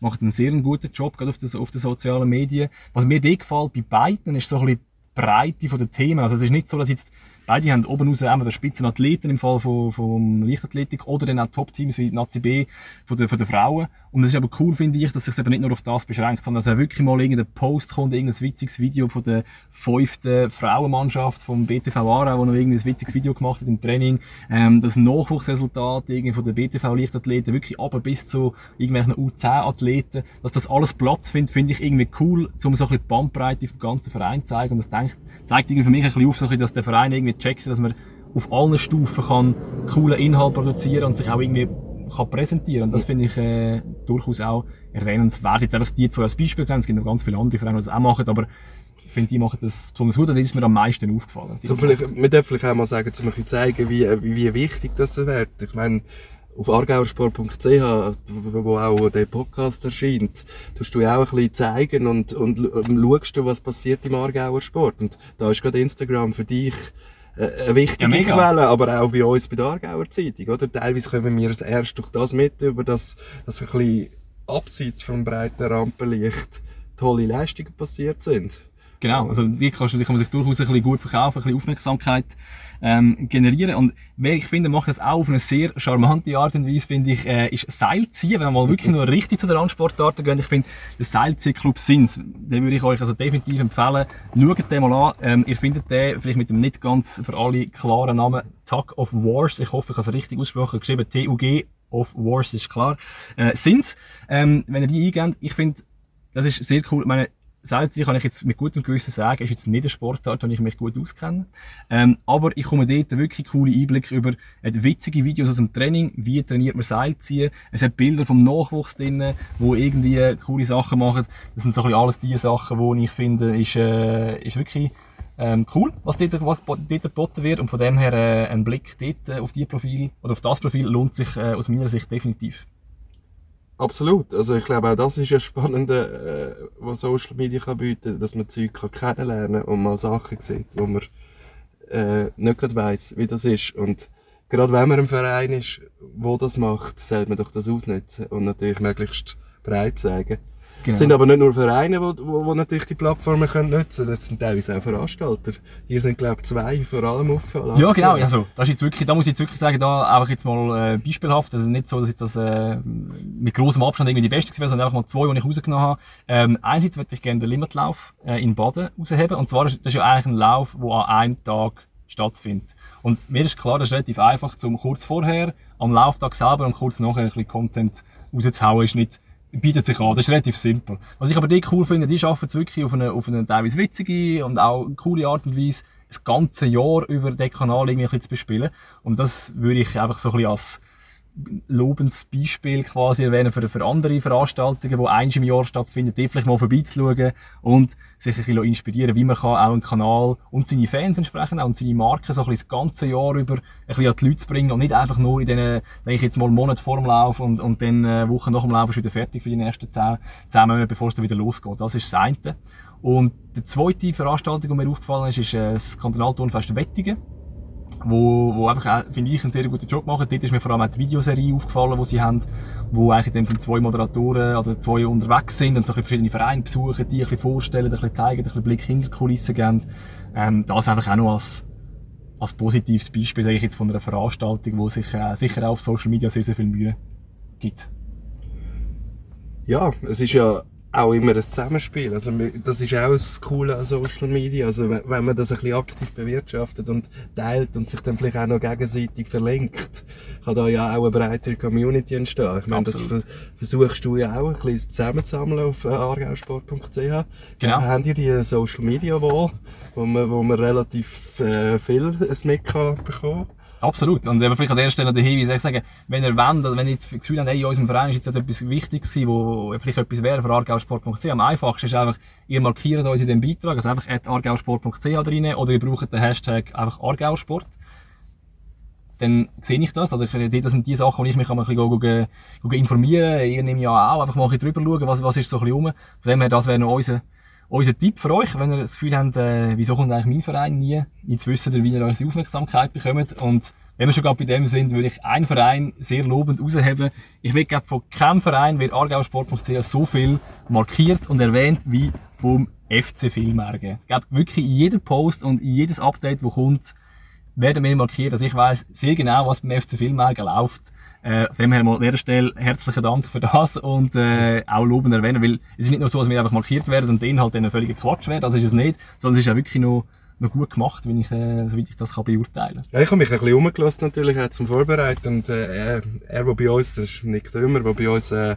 machen einen sehr guten Job, gerade auf, das, auf den sozialen Medien. Was mir dort gefällt bei beiden, ist so ein bisschen die Breite der Themen. Also es ist nicht so, dass jetzt Beide haben oben raus einmal den Spitzenathleten im Fall von, vom Leichtathletik oder dann auch Top-Teams wie die Nazi B von der, von der Frauen. Und es ist aber cool, finde ich, dass sich eben nicht nur auf das beschränkt, sondern dass auch wirklich mal irgendein Post kommt, irgendein witziges Video von der fünften Frauenmannschaft vom BTV Aarau, wo noch irgendein witziges Video gemacht hat im Training. Ähm, das Nachwuchsresultat irgendwie von der BTV Leichtathleten wirklich aber bis zu irgendwelchen U10-Athleten, dass das alles Platz findet, finde ich irgendwie cool, um so ein bisschen die Bandbreite vom ganzen Verein zu zeigen. Und das denkt, zeigt irgendwie für mich ein bisschen auf, so ein bisschen, dass der Verein irgendwie checkt, dass man auf allen Stufen kann coolen Inhalt produzieren und sich auch irgendwie kann präsentieren. Und das finde ich äh, durchaus auch erwähnenswert. Jetzt einfach die zwei als Beispiel genannt. Es gibt noch ganz viele andere Vereine, die das auch machen, aber ich finde, die machen das besonders gut. Und das ist mir am meisten aufgefallen. So vielleicht, wir dürfen vielleicht auch mal sagen, um zeigen, wie, wie, wichtig das wird. Ich meine, auf argauersport.ch, wo auch der Podcast erscheint, tust du ja auch ein bisschen zeigen und, und schaust du, was passiert im Aargauer Sport. Und da ist gerade Instagram für dich eine wichtige Ja. Quelle, aber auch bei uns bei der Aargauer Zeitung, oder? Teilweise kommen wir es erst durch das mit, über das, dass ein bisschen abseits vom breiten Rampenlicht tolle Leistungen passiert sind. Genau, also die, kannst, du- die kann man sich durchaus ein bisschen gut verkaufen, ein bisschen Aufmerksamkeit ähm, generieren. Und wer ich finde, macht das auch auf eine sehr charmante Art und Weise, finde ich, äh, ist Seilziehen. Wenn man mal wirklich nur richtig zu den Randsportarten gehen, ich finde, der Seilziehclub Sins, den würde ich euch also definitiv empfehlen. Schaut den mal an. Ähm, ihr findet den vielleicht mit dem nicht ganz für alle klaren Namen Tug of Wars. Ich hoffe, ich habe es richtig ausgesprochen, geschrieben T-U-G of Wars ist klar. Äh, Sins, ähm, wenn ihr die eingebt, ich finde, das ist sehr cool. Ich meine, Seilziehen kann ich jetzt mit gutem Gewissen sagen, ist jetzt nicht eine Sportart, wo ich mich gut auskenne. Ähm, aber ich komme dort wirklich coole Einblicke über äh, witzige Videos aus dem Training, wie trainiert man Seilziehen. Es hat Bilder vom Nachwuchs drin, wo irgendwie coole Sachen machen. Das sind so alles die Sachen, die ich finde, ist, äh, ist wirklich ähm, cool, was dort, was dort geboten wird. Und von dem her äh, ein Blick dort äh, auf die Profil oder auf das Profil lohnt sich äh, aus meiner Sicht definitiv. Absolut. Also ich glaube auch das ist ja spannend, äh, was Social Media kann bieten, dass man Zeug kann kennenlernen und mal Sachen sieht, wo man äh, nicht gerade weiss, wie das ist. Und gerade wenn man im Verein ist, wo das macht, sollte man doch das ausnutzen und natürlich möglichst breit zeigen. Genau. Es sind aber nicht nur Vereine, wo natürlich die Plattformen können nutzen können, das sind teilweise auch Veranstalter. Hier sind, glaube ich, zwei vor allem offen. Ja, genau. Also, das ist jetzt wirklich, da muss ich jetzt wirklich sagen, da einfach jetzt mal äh, beispielhaft. Also nicht so, dass jetzt das äh, mit großem Abstand irgendwie die beste wäre, sondern einfach mal zwei, die ich rausgenommen habe. Ähm, einerseits würde ich gerne den Limitlauf äh, in Baden rausheben. Und zwar ist das ist ja eigentlich ein Lauf, der an einem Tag stattfindet. Und mir ist klar, das ist relativ einfach, zum kurz vorher, am Lauftag selber und kurz nachher ein bisschen Content rauszuhauen, ist nicht bietet sich an. Das ist relativ simpel. Was ich aber die cool finde, die schaffen es wirklich auf eine, auf eine teilweise witzige und auch coole Art und Weise, das ganze Jahr über den Kanal irgendwie ein bisschen zu bespielen. Und das würde ich einfach so ein bisschen als lobendes Beispiel quasi erwähnen für, für andere Veranstaltungen, die eins im Jahr stattfinden, die vielleicht mal vorbeizuschauen und sich ein bisschen inspirieren, wie man kann auch einen Kanal und seine Fans entsprechend auch und seine Marken so ein das ganze Jahr über ein bisschen an die Leute zu bringen und nicht einfach nur in den, denke ich jetzt mal Monat vor dem Lauf und, und dann äh, Wochen nach dem Lauf ist wieder fertig für die nächsten zehn, zehn Monate, bevor es dann wieder losgeht. Das ist das eine. Und die zweite Veranstaltung, die mir aufgefallen ist, ist äh, das Kantonalturnfest Wettigen wo, wo einfach, finde ich, einen sehr guten Job machen. Dort ist mir vor allem auch die Videoserie aufgefallen, die sie haben, wo eigentlich in dem sind zwei Moderatoren oder zwei unterwegs sind und so verschiedene Vereine besuchen, die ein bisschen vorstellen, ein bisschen zeigen, ein bisschen Blick hinter die Kulissen geben. Ähm, das einfach auch noch als, als positives Beispiel, sage ich jetzt, von einer Veranstaltung, die sich äh, sicher auch auf Social Media sehr, sehr viel Mühe gibt. Ja, es ist ja auch immer ein Zusammenspiel. Also, das ist auch das Coole an Social Media. Also, wenn man das ein bisschen aktiv bewirtschaftet und teilt und sich dann vielleicht auch noch gegenseitig verlinkt, kann da ja auch eine breitere Community entstehen. Ich meine, das versuchst du ja auch ein bisschen zusammenzusammeln auf argausport.ch. Genau. Haben die die Social Media Wall, wo man, wo man relativ äh, viel mit kann bekommen Absolut. Und vielleicht an der Stelle der Hinweis, ich sage, wenn ihr wollt, wenn ihr das Gefühl habt, hey, in unserem Verein ist jetzt etwas wichtig gewesen, wo vielleicht etwas wäre für argausport.ch, am einfachsten ist einfach, ihr markiert uns in dem Beitrag, also einfach at argausport.ch drin, oder ihr braucht den Hashtag einfach argausport. Dann sehe ich das. Also, ich, das sind die Sachen, wo ich mich ein bisschen go, go, go informieren Ihr nehmt ja auch einfach mal ein bisschen drüber schauen, was, was ist so ein bisschen rum. Von dem her, das wäre noch unser, unser Tipp für euch, wenn ihr das Gefühl habt, äh, wieso kommt eigentlich mein Verein nie? Jetzt wisst ihr, wie ihr eure Aufmerksamkeit bekommt. Und wenn wir schon gerade bei dem sind, würde ich einen Verein sehr lobend rausheben. Ich will, glaube von keinem Verein wird argausport.ch so viel markiert und erwähnt wie vom FC Filmbergen. Ich glaube, wirklich in jedem Post und in jedes Update, das kommt, werden wir markiert. Also ich weiß sehr genau, was beim FC Filmbergen läuft. Äh, von dem her mal an dieser Stelle herzlichen Dank für das und äh, auch loben erwähnen, weil es ist nicht nur so, dass wir einfach markiert werden und der Inhalt dann völliger Quatsch wäre, das ist es nicht, sondern es ist ja wirklich noch, noch gut gemacht, wenn ich, äh, soweit ich das kann beurteilen kann. Ja, ich habe mich ein bisschen umgelassen natürlich auch zum Vorbereiten und äh, er, er, der bei uns, das ist Nick Dömer, der bei uns äh,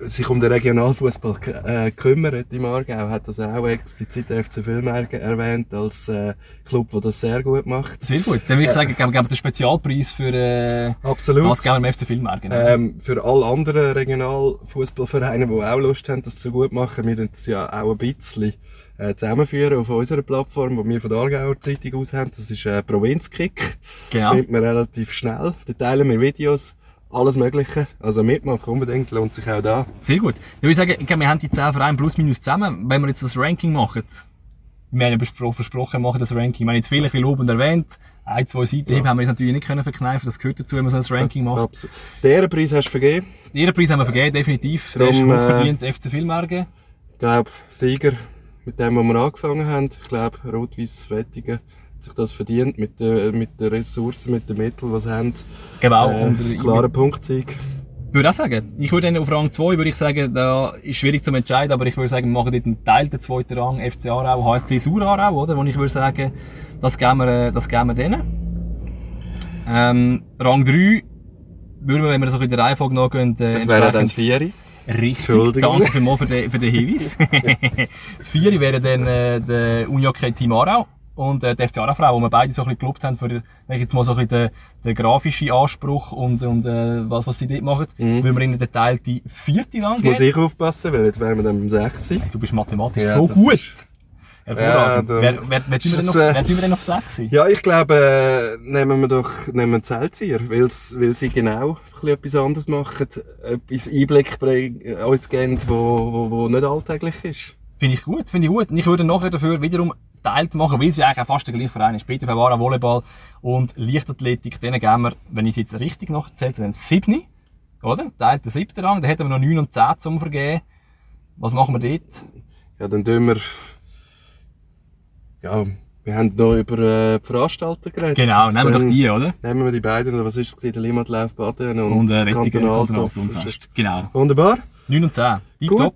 sich um den Regionalfußball äh, kümmert im Aargau, hat das auch explizit der FC Vilmergen erwähnt als äh, Club, der das sehr gut macht. Sehr gut. Dann würde ich sagen, geben wir den Spezialpreis für äh, Absolut. das geben wir FC Vilmergen. Ähm, für alle anderen Regionalfußballvereine, die auch Lust haben, das zu gut machen, wir das ja auch ein bisschen äh, zusammenführen auf unserer Plattform, die wir von der Aargauer Zeitung aus haben. Das ist äh, Provinzkick. Genau. Findet man relativ schnell. Da teilen wir Videos alles Mögliche. Also mitmachen unbedingt, lohnt sich auch da. Sehr gut. Ich würde sagen, wir haben die 10 Vereine plus minus zusammen. Wenn wir jetzt das Ranking machen, wir haben ja versprochen, machen das Ranking. Wir haben jetzt vielleicht lobend erwähnt, ein, zwei Seiten ja. haben wir uns natürlich nicht können verkneifen das gehört dazu, wenn man so ein Ranking macht. Absolut. Den Ehrenpreis hast du vergeben? Den Ehrenpreis haben wir vergeben, definitiv. Der ist hochverdient äh, FC Filmbergen. Ich glaube, Sieger mit dem, wo wir angefangen haben. Ich glaube, Rot-Weiß Wettigen sich das verdient mit den, mit den Ressourcen, mit den Mitteln, die sie haben. Genau. Äh, klarer Punktsieg. Ich würde auch sagen. Ich würde dann auf Rang 2 würde ich sagen, da ist schwierig zu entscheiden, aber ich würde sagen, wir machen dort einen Teil der zweiten Rang, FC Aarau, HSC Sur Aarau, oder? Wo ich würde sagen, das geben wir, das geben wir denen. Ähm, Rang 3 würden wir, wenn wir so in der Reihenfolge nachgehen, äh, Das wäre dann das 4. Richtig, danke vielmals für den, für den Hinweis. das Vieri wäre dann äh, der Unihockey Team Aarau und äh, die FC Aarau Frau, wo wir beide so ein bisschen gelobt haben für, ich jetzt mal so ein bisschen den, den grafischen Anspruch und, und äh, was, was sie dort machen, mhm. würden wir ihnen den Teil die vierte Rang Jetzt muss ich aufpassen, weil jetzt wären wir dann beim 6. Hey, du bist mathematisch Ja, so gut. ist- Hervorragend. Ja, wer, wer, wer, tun wir denn Das, noch, äh, wer tun wir denn auf 6 sein? Ja, ich glaube, äh, nehmen wir doch nehmen weil's- weil sie genau etwas anderes machen, etwas Einblick bringen, äh, uns geben, wo, wo, wo nicht alltäglich ist. Finde ich gut, finde ich gut. Und ich würde nachher dafür wiederum teilt machen, weil sie eigentlich auch fast der gleiche Verein ist. Peter Favara Volleyball und Leichtathletik, denen geben wir, wenn ich es jetzt richtig nachzähle, dann 7. Oder? Teilt der siebte Rang, dann hätten wir noch 9 und 10 zum Vergeben. Was machen wir dort? Ja, dann tun wir, ja, wir haben noch über äh, die Veranstalter geredet. Genau, nehmen wir doch die, oder? Nehmen wir die beiden, oder was ist es? Der Limmatlauf Baden und, Und äh, Kantonaltopf. Kantonalturmfest. Genau. Wunderbar. 9 und 10. Die top.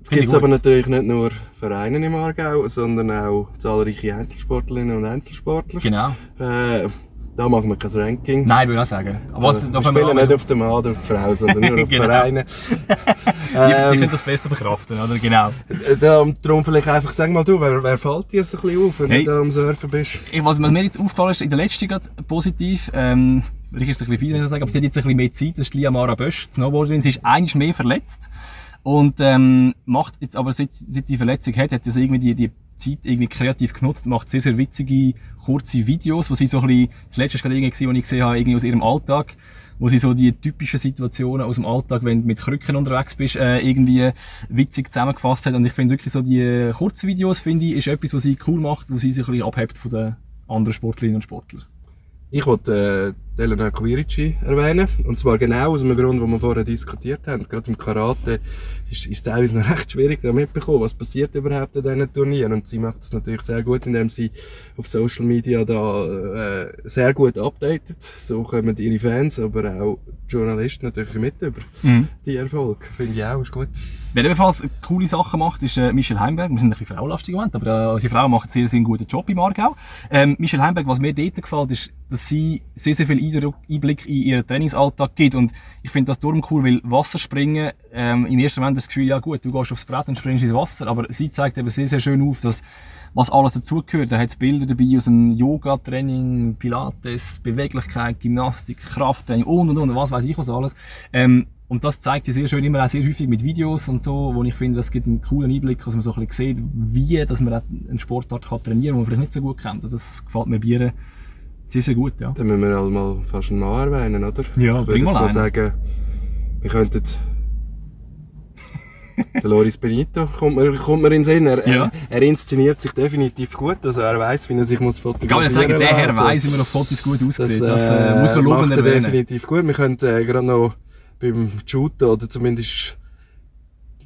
Jetzt gibt es ich aber natürlich nicht nur Vereine im Aargau, sondern auch zahlreiche Einzelsportlerinnen und Einzelsportler. Genau. Äh, da machen wir kein Ranking. Nein, würde ich auch sagen. Aber was, wir da spielen wir nicht auf den Mann oder auf Frau, sondern nur auf Genau. Vereine. die, die Ähm, können das besser verkraften, oder? Genau. äh, da, darum vielleicht einfach, sag mal du, wer, wer fällt dir so ein bisschen auf, wenn Hey. du da am Surfen bist? Was mir jetzt aufgefallen ist, in der letzten gerade positiv, ähm, vielleicht ist es ein bisschen viel, wenn ich das sage, aber sie hat jetzt ein bisschen mehr Zeit, das ist Lia Mara Bösch, die Snowboarderin, sie ist eigentlich mehr verletzt und ähm, macht jetzt, aber seit, seit die Verletzung hat, hat sie irgendwie die, die Zeit irgendwie kreativ genutzt, macht sehr, sehr witzige, kurze Videos, wo sie so ein bisschen, das letzte ist gerade irgendwie wo ich gesehen habe, irgendwie aus ihrem Alltag, wo sie so die typischen Situationen aus dem Alltag, wenn du mit Krücken unterwegs bist, äh, irgendwie witzig zusammengefasst hat. Und ich finde wirklich so die äh, Kurzvideos, finde ich, ist etwas, was sie cool macht, wo sie sich ein bisschen abhebt von den anderen Sportlerinnen und Sportlern. Ich wollte äh, Elena Quirici erwähnen. Und zwar genau aus dem Grund, den wir vorher diskutiert haben. Gerade im Karate ist ist es teilweise noch recht schwierig, da mitbekommen, was passiert überhaupt in diesen Turnieren. Und sie macht es natürlich sehr gut, indem sie auf Social Media da äh, sehr gut updatet. So kommen ihre Fans, aber auch Journalisten natürlich mit über die Erfolg. Finde ich auch, ist gut. Wer ebenfalls coole Sachen macht, ist äh, Michel Heimberg. Wir sind ein bisschen fraulastig im Moment, aber äh, unsere Frau macht sehr, sehr einen guten Job im Aargau. Ähm, Michel Heimberg, was mir dort gefällt, ist, dass sie sehr, sehr viel Einblick in ihren Trainingsalltag gibt. Und ich finde das darum cool, weil Wasserspringen, ähm, im ersten Moment das Gefühl, ja gut, du gehst aufs Brett und springst ins Wasser, aber sie zeigt eben sehr, sehr schön auf, dass was alles dazugehört. Da hat Bilder dabei aus dem Yoga-Training, Pilates, Beweglichkeit, Gymnastik, Krafttraining und und und, was weiß ich was alles. Ähm, und das zeigt sie sehr schön immer auch sehr häufig mit Videos und so, wo ich finde, das gibt einen coolen Einblick, dass man so ein bisschen sieht, wie dass man auch eine Sportart trainieren kann, die man vielleicht nicht so gut kennt. Also das gefällt mir Bieren sehr, sehr gut, ja. Dann müssen wir halt mal fast einen Mann erwähnen, oder? Ja, ich bring mal jetzt einen. sagen, wir könnten. Der Loris Benito kommt mir, kommt mir in den Sinn. Er, Ja. er, er inszeniert sich definitiv gut, also er weiß, wie er sich muss Ich kann fotografieren ja sagen, der Herr weiss, wie man auf Fotos gut Das, aussieht. äh, Das, äh, muss man lobend macht er erwähnen. definitiv gut. Wir können äh, gerade noch beim Shooten oder zumindest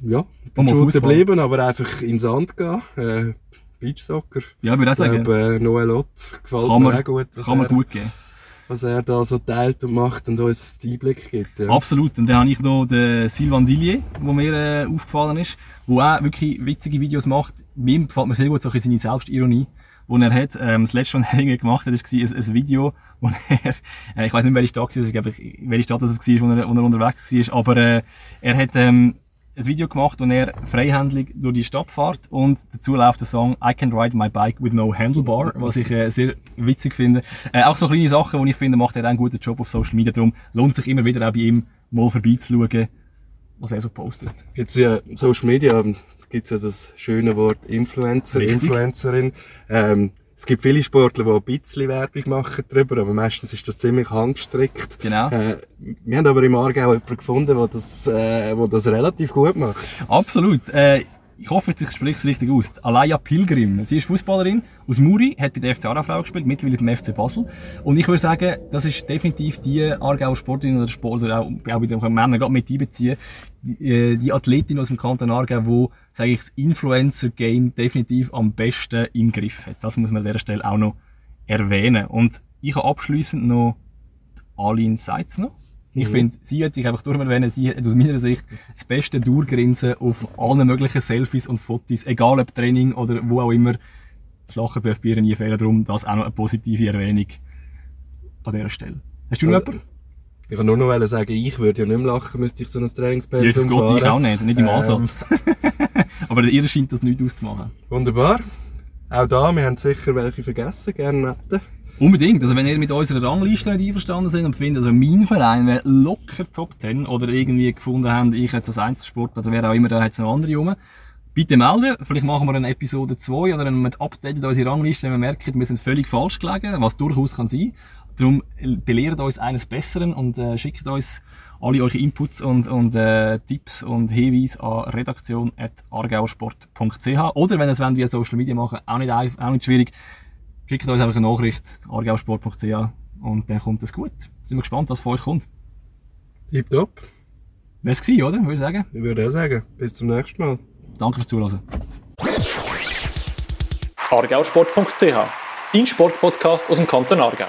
ja, beim mal Shooten bleiben, aber einfach in den Sand gehen. Beachsoccer. Ja, würde ich sagen. glaube, äh, Noel Ott gefällt Kann mir man, auch gut, was, kann man er, gut geben. was er da so teilt und macht und uns den Einblick gibt. Ja. Absolut. Und dann habe ich noch den Sylvain Dillier, der mir äh, aufgefallen ist, der auch wirklich witzige Videos macht. Mir gefällt mir sehr gut so ein seine Selbstironie, die er hat. Ähm, das letzte, was er irgendwie gemacht hat, war ein, ein Video, wo er, äh, ich weiß nicht, welche Stadt es war, ich glaube, welche Stadt das war, wo er, wo er unterwegs war, aber äh, er hat ähm, ein Video gemacht, wo er freihändig durch die Stadt fährt und dazu läuft der Song I Can Ride My Bike with No Handlebar, was ich äh, sehr witzig finde. Äh, auch so kleine Sachen, die ich finde, macht er einen guten Job auf Social Media. Darum lohnt sich immer wieder auch bei ihm mal vorbeizuschauen, was er so postet. Jetzt ja, Social Media gibt es ja das schöne Wort Influencer, Richtig. Influencerin. Ähm, es gibt viele Sportler, die ein bisschen Werbung machen darüber, aber meistens ist das ziemlich handgestrickt. Genau. Äh, wir haben aber im Aargau jemanden gefunden, der das, äh, der das relativ gut macht. Absolut. Äh, ich hoffe, ich spreche es richtig aus. Alaya Pilgrim. Sie ist Fußballerin aus Muri, hat bei der FC Aarau gespielt, mittlerweile beim FC Basel. Und ich würde sagen, das ist definitiv die Aargauer Sportlerin oder Sportler, auch, auch bei den Männern gerade mit einbeziehen, die, äh, die Athletin aus dem Kanton Aargau, wo, sage ich, das Influencer-Game definitiv am besten im Griff hat. Das muss man an dieser Stelle auch noch erwähnen. Und ich habe abschliessend noch Aline Seitz noch. Ich finde, sie hätte ich einfach durch erwähnen, sie hat aus meiner Sicht das beste Durchgrinsen auf allen möglichen Selfies und Fotos, egal ob Training oder wo auch immer. Das Lachen darf bei ihr nie fehlen, darum das auch noch eine positive Erwähnung an dieser Stelle. Hast du noch Äh, jemanden? Ich kann nur noch sagen, ich würde ja nicht mehr lachen, müsste ich so ein Trainingspensum Jesus Gott, fahren. ich auch nicht, nicht im Ähm. Ansatz. Aber ihr scheint das nicht auszumachen. Wunderbar. Auch da, wir haben sicher welche vergessen, gerne netten. Unbedingt. Also wenn ihr mit unserer Rangliste nicht einverstanden seid und findet, also mein Verein wäre locker Top 10 oder irgendwie gefunden habt, ich hätte das Einzelsport oder wer auch immer, da hat es noch andere rum. Bitte melden. Vielleicht machen wir eine Episode 2 oder ein updaten unsere Rangliste, wenn wir merken, wir sind völlig falsch gelegen, was durchaus kann sein. Darum belehrt uns eines Besseren und äh, schickt uns alle eure Inputs und, und äh, Tipps und Hinweise an redaktion.argausport.ch oder wenn ihr es wollt, via Social Media machen, auch nicht, auch nicht schwierig, schickt uns einfach eine Nachricht, argausport.ch und dann kommt es gut. Sind wir gespannt, was von euch kommt. Tipptopp. Das war oder? Würde ich sagen. Ich würde auch sagen, bis zum nächsten Mal. Danke fürs Zuhören. argausport.ch, dein Sportpodcast aus dem Kanton Aargau.